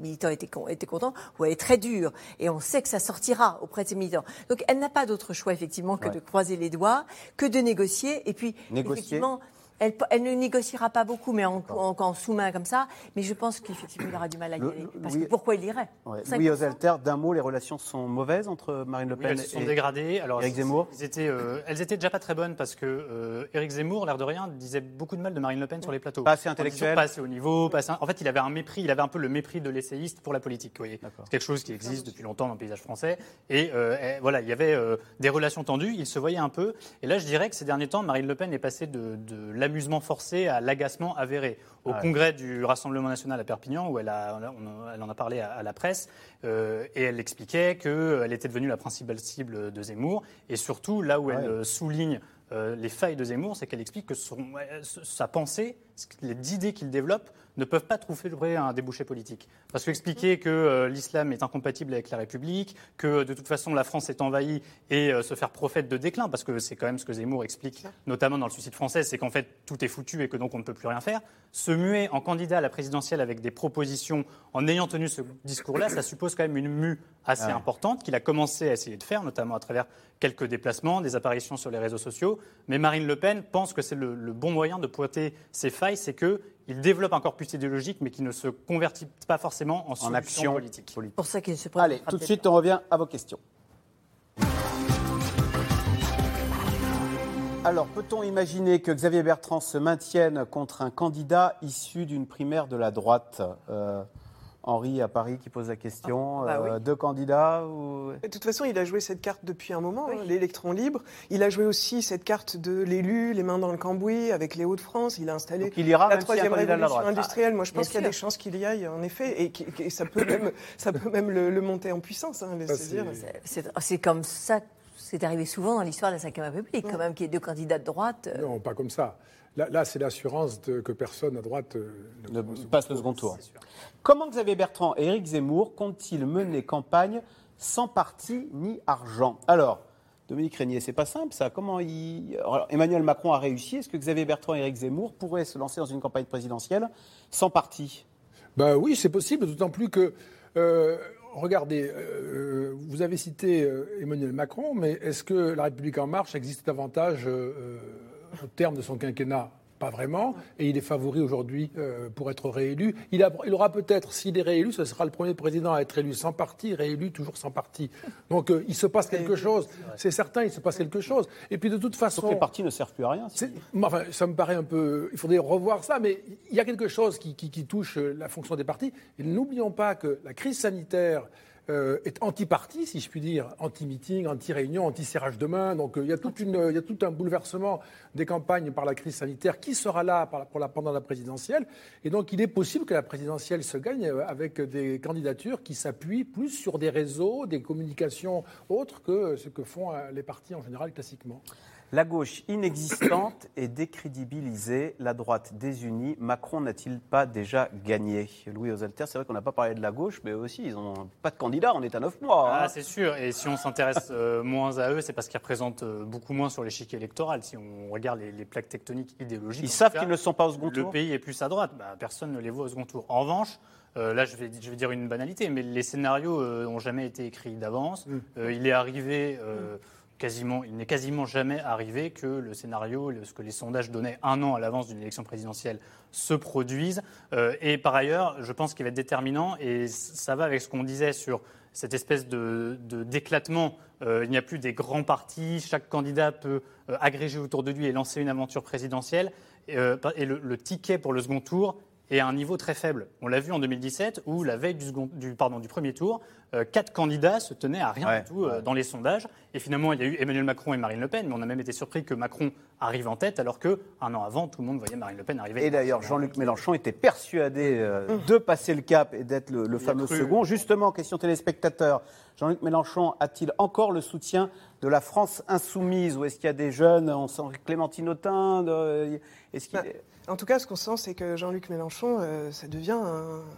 militants étaient, con- étaient contents. Où elle est très dure, et on sait que ça sortira auprès de ces militants. Donc, elle n'a pas d'autre choix effectivement que Ouais. de croiser les doigts, que de négocier, et puis Négocier. effectivement. Elle, elle ne négociera pas beaucoup, mais en, en- en sous-main comme ça. Mais je pense qu'effectivement, il aura du mal à y Le- aller. Parce oui. que pourquoi il irait? Ouais. 5%. Louis Oselter, d'un mot, les relations sont mauvaises entre Marine Le Oui, Pen elles se sont et dégradées. Alors, Éric Zemmour? étaient, euh, elles étaient déjà pas très bonnes parce que euh, Éric Zemmour, l'air de rien, disait beaucoup de mal de Marine Le Pen sur les plateaux. Pas assez intellectuel. Pas assez haut niveau. Pas assez- En fait, il avait un mépris. Il avait un peu le mépris de l'essayiste pour la politique. Vous voyez. C'est quelque chose qui existe depuis longtemps dans le paysage français. Et, euh, et voilà, il y avait euh, des relations tendues. Il se voyait un peu. Et là, je dirais que ces derniers temps, Marine Le Pen est passée de, de l'amusement forcé à l'agacement avéré. Au Ouais. congrès du Rassemblement national à Perpignan, où elle, a- en- elle en a parlé à, à la presse, euh, et elle expliquait qu'elle était devenue la principale cible de Zemmour. Et surtout, là où elle euh, souligne euh, les failles de Zemmour, c'est qu'elle explique que son- euh, sa pensée, les idées qu'il développe, ne peuvent pas trouver un débouché politique. Parce qu'expliquer que euh, l'islam est incompatible avec la République, que de toute façon la France est envahie et euh, se faire prophète de déclin, parce que c'est quand même ce que Zemmour explique, notamment dans le suicide français, c'est qu'en fait tout est foutu et que donc on ne peut plus rien faire. Se muer en candidat à la présidentielle avec des propositions en ayant tenu ce discours-là, ça suppose quand même une mue assez Ouais. importante qu'il a commencé à essayer de faire, notamment à travers quelques déplacements, des apparitions sur les réseaux sociaux. Mais Marine Le Pen pense que c'est le, le bon moyen de pointer ses failles, c'est qu'il développe un corpus idéologique, mais qui ne se convertit pas forcément en, En solution action politique. pour ça qu'il se Allez, tout de suite, on revient à vos questions. Alors, peut-on imaginer que Xavier Bertrand se maintienne contre un candidat issu d'une primaire de la droite? Euh, Henri à Paris qui pose la question. bah euh. Deux candidats ou... De toute façon, il a joué cette carte depuis un moment, hein, l'électron libre. Il a joué aussi cette carte de l'élu, les mains dans le cambouis, avec les Hauts-de-France. Il a installé Donc il ira, la troisième la révolution droite. industrielle. Moi, je pense qu'il y a des chances qu'il y aille, en effet, et, ça peut même, ça peut même le, le monter en puissance. hein, C'est c'est comme ça, c'est arrivé souvent dans l'histoire de la Ve République, quand même, qu'il y ait deux candidats de droite. euh, Non, pas comme ça. Là, là, c'est l'assurance de- que personne à droite euh, ne, ne passe le second tour. Comment Xavier Bertrand et Éric Zemmour comptent-ils mener campagne sans parti ni argent? Alors, Dominique Régnier, c'est pas simple ça. Comment il... Alors, Emmanuel Macron a réussi. Est-ce que Xavier Bertrand et Éric Zemmour pourraient se lancer dans une campagne présidentielle sans parti? Ben oui, c'est possible, d'autant plus que, euh, regardez, euh, vous avez cité Emmanuel Macron, mais est-ce que la République en marche existe davantage euh, au terme de son quinquennat pas vraiment, et il est favori aujourd'hui euh, pour être réélu. Il, a- il aura peut-être, s'il est réélu, ce sera le premier président à être élu sans parti, réélu toujours sans parti. Donc euh, il se passe quelque chose, c'est certain, il se passe quelque chose. Et puis de toute façon, Sauf que les partis ne servent plus à rien. enfin, ça me paraît un peu. Il faudrait revoir ça, mais il y a quelque chose qui, qui- qui touche euh, la fonction des partis. Et n'oublions pas que la crise sanitaire euh, est anti-parti, si je puis dire, anti-meeting, anti-réunion, anti-serrage de main. Donc euh, il y, a il y a tout un bouleversement des campagnes par la crise sanitaire qui sera là pour la, pendant la présidentielle. Et donc il est possible que la présidentielle se gagne euh, avec des candidatures qui s'appuient plus sur des réseaux, des communications autres que ce que font les partis en général classiquement. La gauche inexistante et décrédibilisée, la droite désunie. Macron n'a-t-il pas déjà gagné? Louis Osalter, c'est vrai qu'on n'a pas parlé de la gauche, mais eux aussi, ils n'ont pas de candidat, on est à 9 mois. hein. Ah, c'est sûr. Et si on s'intéresse euh, moins à eux, c'est parce qu'ils représentent euh, beaucoup moins sur l'échiquier électoral. Si on regarde les, les plaques tectoniques idéologiques, Ils en savent qu'ils ne sont pas au second le tour pays est plus à droite. Bah, personne ne les voit au second tour. En revanche, euh, là, je vais, je vais dire une banalité, mais les scénarios n'ont jamais été écrits d'avance. Mm. Euh, il est arrivé. euh, Quasiment, il n'est quasiment jamais arrivé que le scénario, ce que les sondages donnaient un an à l'avance d'une élection présidentielle, se produise. Euh, et par ailleurs, je pense qu'il va être déterminant, et ça va avec ce qu'on disait sur cette espèce de d'éclatement. Euh, il n'y a plus des grands partis, chaque candidat peut euh, agréger autour de lui et lancer une aventure présidentielle. Et, le ticket pour le second tour est à un niveau très faible. On l'a vu en 2017, où la veille du, second- du, pardon, du premier tour, euh, quatre candidats se tenaient à rien Ouais, du tout euh, dans les sondages. Et finalement, il y a eu Emmanuel Macron et Marine Le Pen, mais on a même été surpris que Macron arrive en tête, alors que un an avant, tout le monde voyait Marine Le Pen arriver. Et d'ailleurs, Jean-Luc Mélenchon était persuadé euh, de passer le cap et d'être le, fameux cru. second. Justement, question téléspectateur, Jean-Luc Mélenchon a-t-il encore le soutien de la France insoumise Ou est-ce qu'il y a des jeunes, on sent Clémentine Autain de- est-ce qu'il- Bah, En tout cas, ce qu'on sent, c'est que Jean-Luc Mélenchon, euh, ça devient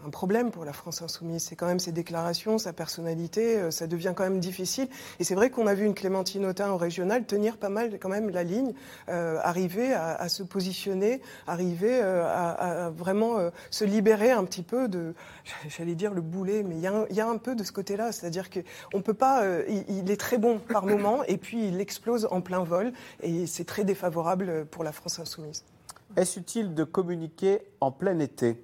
un, problème pour la France insoumise. C'est quand même ses déclarations, sa personnalité, euh, ça devient quand même difficile. Et c'est vrai qu'on a vu une Clémentine Autain au régional tenir pas mal quand même la ligne, euh, arriver à, se positionner, arriver à, vraiment se libérer un petit peu de, j'allais dire le boulet, mais il y, a un- peu de ce côté-là. C'est-à-dire qu'on peut pas, il, il est très bon par moment et puis il explose en plein vol et c'est très défavorable pour la France insoumise. Est-ce utile de communiquer en plein été?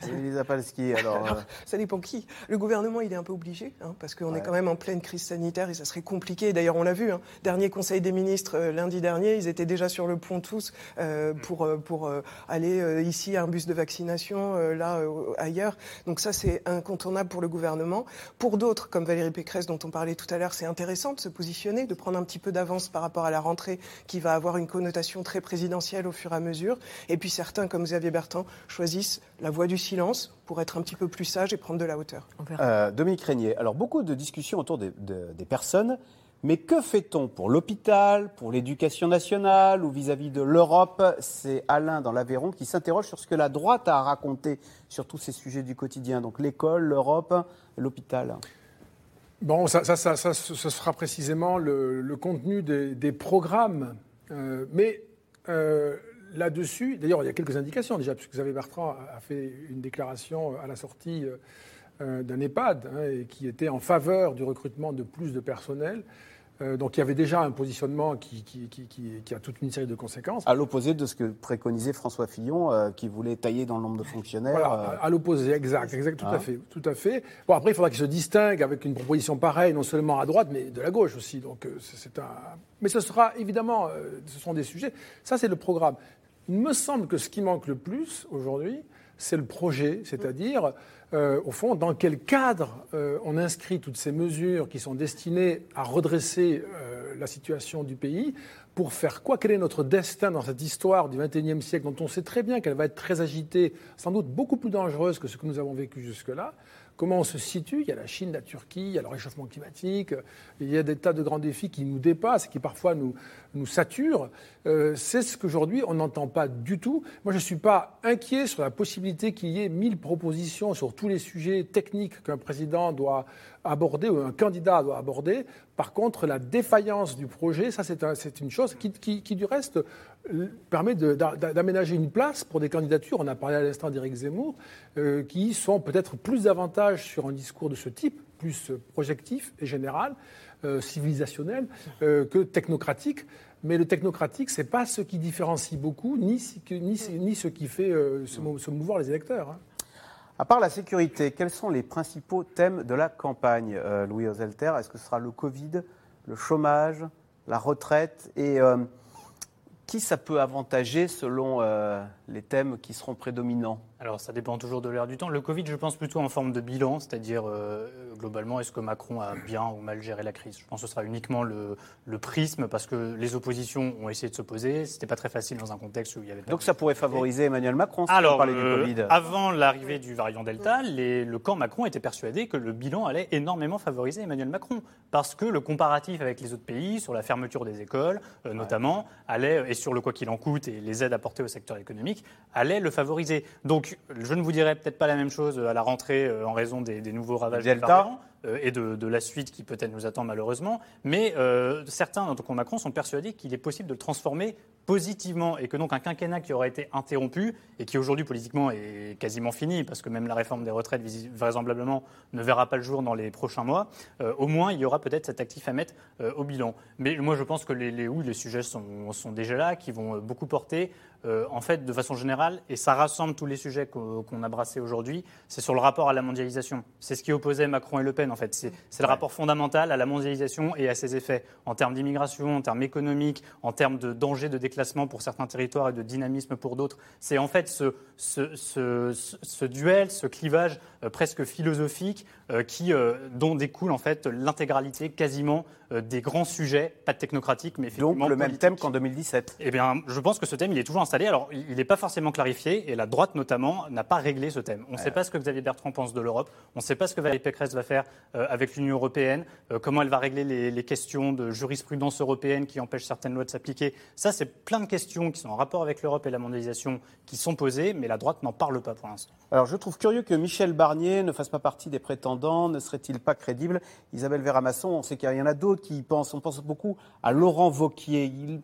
[LAUGHS] Alors. Alors, euh, ça dépend qui. Le gouvernement, il est un peu obligé, hein, parce qu'on Ouais. est quand même en pleine crise sanitaire et ça serait compliqué. D'ailleurs, on l'a vu, hein, dernier Conseil des ministres euh, lundi dernier, ils étaient déjà sur le pont tous euh, pour, euh, pour euh, aller ici à un bus de vaccination, là, ailleurs. Donc ça, c'est incontournable pour le gouvernement. Pour d'autres, comme Valérie Pécresse, dont on parlait tout à l'heure, c'est intéressant de se positionner, de prendre un petit peu d'avance par rapport à la rentrée qui va avoir une connotation très présidentielle au fur et à mesure. Et puis certains, comme Xavier Bertrand, choisissent la voie du silence pour être un petit peu plus sage et prendre de la hauteur. Euh, Dominique Régnier, alors beaucoup de discussions autour des, de- des personnes, mais que fait-on pour l'hôpital, pour l'éducation nationale ou vis-à-vis de l'Europe? C'est Alain dans l'Aveyron qui s'interroge sur ce que la droite a à raconter sur tous ces sujets du quotidien, donc l'école, l'Europe, l'hôpital. Bon, ça, ça, ça, ça, ce sera précisément le, le contenu des, des programmes. Euh, mais euh, là-dessus, d'ailleurs, il y a quelques indications déjà, puisque Xavier Bertrand a, a fait une déclaration à la sortie euh, euh, d'un EHPAD hein, et qui était en faveur du recrutement de plus de personnel. Euh, donc il y avait déjà un positionnement qui, qui, qui, qui- qui a toute une série de conséquences. À l'opposé de ce que préconisait François Fillon, euh, qui voulait tailler dans le nombre de fonctionnaires. Voilà, euh, à, à l'opposé, exact, exact, tout à fait, tout à fait. Bon, après, il faudra qu'il se distingue avec une proposition pareille, non seulement à droite, mais de la gauche aussi. Donc, euh, c'est un. Mais ce sera évidemment, euh, ce sont des sujets. Ça, c'est le programme. Il me semble que ce qui manque le plus aujourd'hui, c'est le projet, c'est-à-dire, euh, au fond, dans quel cadre euh, on inscrit toutes ces mesures qui sont destinées à redresser euh, la situation du pays pour faire quoi? Quel est notre destin dans cette histoire du XXIe siècle dont on sait très bien qu'elle va être très agitée, sans doute beaucoup plus dangereuse que ce que nous avons vécu jusque-là? Comment on se situe? Il y a la Chine, la Turquie, il y a le réchauffement climatique, il y a des tas de grands défis qui nous dépassent, qui parfois nous, nous saturent. Euh, c'est ce qu'aujourd'hui on n'entend pas du tout. Moi, je ne suis pas inquiet sur la possibilité qu'il y ait mille propositions sur tous les sujets techniques qu'un président doit aborder ou un candidat doit aborder. Par contre, la défaillance du projet, ça c'est un- c'est une chose qui, du reste euh, permet d'aménager une place pour des candidatures. On a parlé à l'instant d'Éric Zemmour, euh, qui sont peut-être plus davantage sur un discours de ce type, plus projectif et général, civilisationnel, que technocratique. Mais le technocratique, c'est pas ce qui différencie beaucoup, ni, ce ce- ce qui fait euh, se, mou- se mouvoir les électeurs. hein. À part la sécurité, quels sont les principaux thèmes de la campagne, euh, Louis Ozelter Est-ce que ce sera le Covid, le chômage, la retraite? Et euh, qui ça peut avantager selon les thèmes qui seront prédominants? Alors, ça dépend toujours de l'ère du temps. Le Covid, je pense plutôt en forme de bilan, c'est-à-dire euh, globalement, est-ce que Macron a bien ou mal géré la crise? Je pense que ce sera uniquement le, le prisme, parce que les oppositions ont essayé de s'opposer. C'était pas très facile dans un contexte où il y avait. pas Donc ça pourrait favoriser Emmanuel Macron, si on Alors, du euh, Covid. avant l'arrivée du variant Delta, les- le camp Macron était persuadé que le bilan allait énormément favoriser Emmanuel Macron, parce que le comparatif avec les autres pays, sur la fermeture des écoles euh, notamment, allait, et sur le quoi qu'il en coûte et les aides apportées au secteur économique, allait le favoriser. Donc, je ne vous dirai peut-être pas la même chose à la rentrée euh, en raison des, des nouveaux ravages Delta. euh, et de, de la suite qui peut-être nous attend malheureusement. Mais euh, certains, camp Macron, sont persuadés qu'il est possible de le transformer positivement et que donc un quinquennat qui aurait été interrompu et qui aujourd'hui politiquement est quasiment fini parce que même la réforme des retraites vraisemblablement ne verra pas le jour dans les prochains mois, euh, au moins il y aura peut-être cet actif à mettre euh, au bilan. Mais moi je pense que les, les, oui, les sujets sont, sont déjà là, qui vont beaucoup porter euh, en fait de façon générale et ça rassemble tous les sujets qu'o- qu'on a brassés aujourd'hui, c'est sur le rapport à la mondialisation. C'est ce qui opposait Macron et Le Pen en fait. C'est le rapport fondamental à la mondialisation et à ses effets en termes d'immigration, en termes économiques, en termes de danger de déclassement pour certains territoires et de dynamisme pour d'autres. C'est en fait ce, ce, ce- ce- ce duel, ce clivage presque philosophique euh, qui, euh, dont découle en fait l'intégralité quasiment euh, des grands sujets, pas technocratiques, mais effectivement Donc le même thème qu'en 2017. Eh bien, je pense que ce thème, il est toujours installé. Alors, il n'est pas forcément clarifié, et la droite, notamment, n'a pas réglé ce thème. On ne sait pas ce que Xavier Bertrand pense de l'Europe, on ne sait pas ce que Valérie Pécresse va faire euh, avec l'Union européenne, euh, comment elle va régler les, les questions de jurisprudence européenne qui empêchent certaines lois de s'appliquer. Ça, c'est plein de questions qui sont en rapport avec l'Europe et la mondialisation qui sont posées, mais la droite n'en parle pas pour l'instant. Alors je trouve curieux que Michel Barnier ne fasse pas partie des prétendants, ne serait-il pas crédible? Isabelle Véramasson, on sait qu'il y en a d'autres qui y pensent, on pense beaucoup à Laurent Vauquier. Il-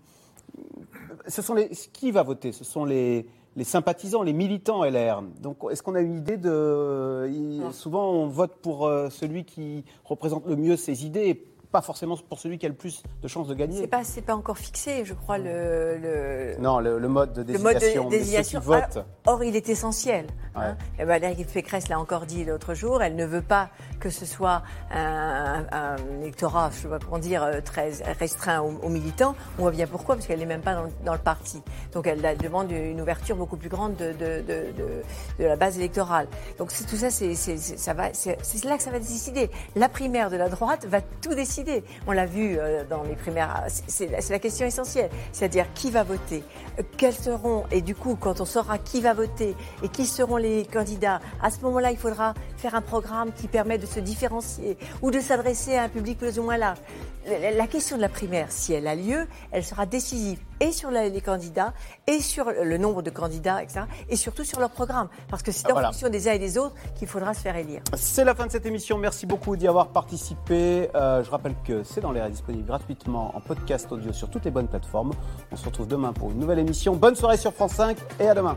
Ce sont les... Qui va voter? Ce sont les... les sympathisants, les militants LR. Donc est-ce qu'on a une idée de... Souvent on vote pour euh, celui qui représente le mieux ses idées, pas forcément pour celui qui a le plus de chances de gagner. C'est pas, c'est pas encore fixé, je crois, le. le- Non, le, le mode de le mode de désignation, désignation. votent. Or, or, il est essentiel. Ouais. Hein. Et Valérie Pécresse l'a encore dit l'autre jour, elle ne veut pas que ce soit un, un électorat, je sais pas comment dire, euh, très restreint aux, aux militants. On voit bien pourquoi, parce qu'elle n'est même pas dans, le- dans le parti. Donc elle elle demande une ouverture beaucoup plus grande de, de, de, de- de la base électorale. Donc tout ça, c'est c'est- c'est- ça va, c'est c'est là que ça va décider. La primaire de la droite va tout décider. On l'a vu euh, dans les primaires. La- c'est la question essentielle, c'est-à-dire qui va voter, euh, quels seront, et du coup, quand on saura qui va voter et qui seront les candidats, à ce moment-là, il faudra faire un programme qui permet de se différencier ou de s'adresser à un public plus ou moins large. La- question de la primaire, si elle a lieu, elle sera décisive et sur les candidats, et sur le nombre de candidats, etc., et surtout sur leur programme. Parce que c'est en Voilà. fonction des uns et des autres qu'il faudra se faire élire. C'est la fin de cette émission. Merci beaucoup d'y avoir participé. Euh, je rappelle que c'est dans l'air disponible gratuitement en podcast audio sur toutes les bonnes plateformes. On se retrouve demain pour une nouvelle émission. Bonne soirée sur France 5 et à demain.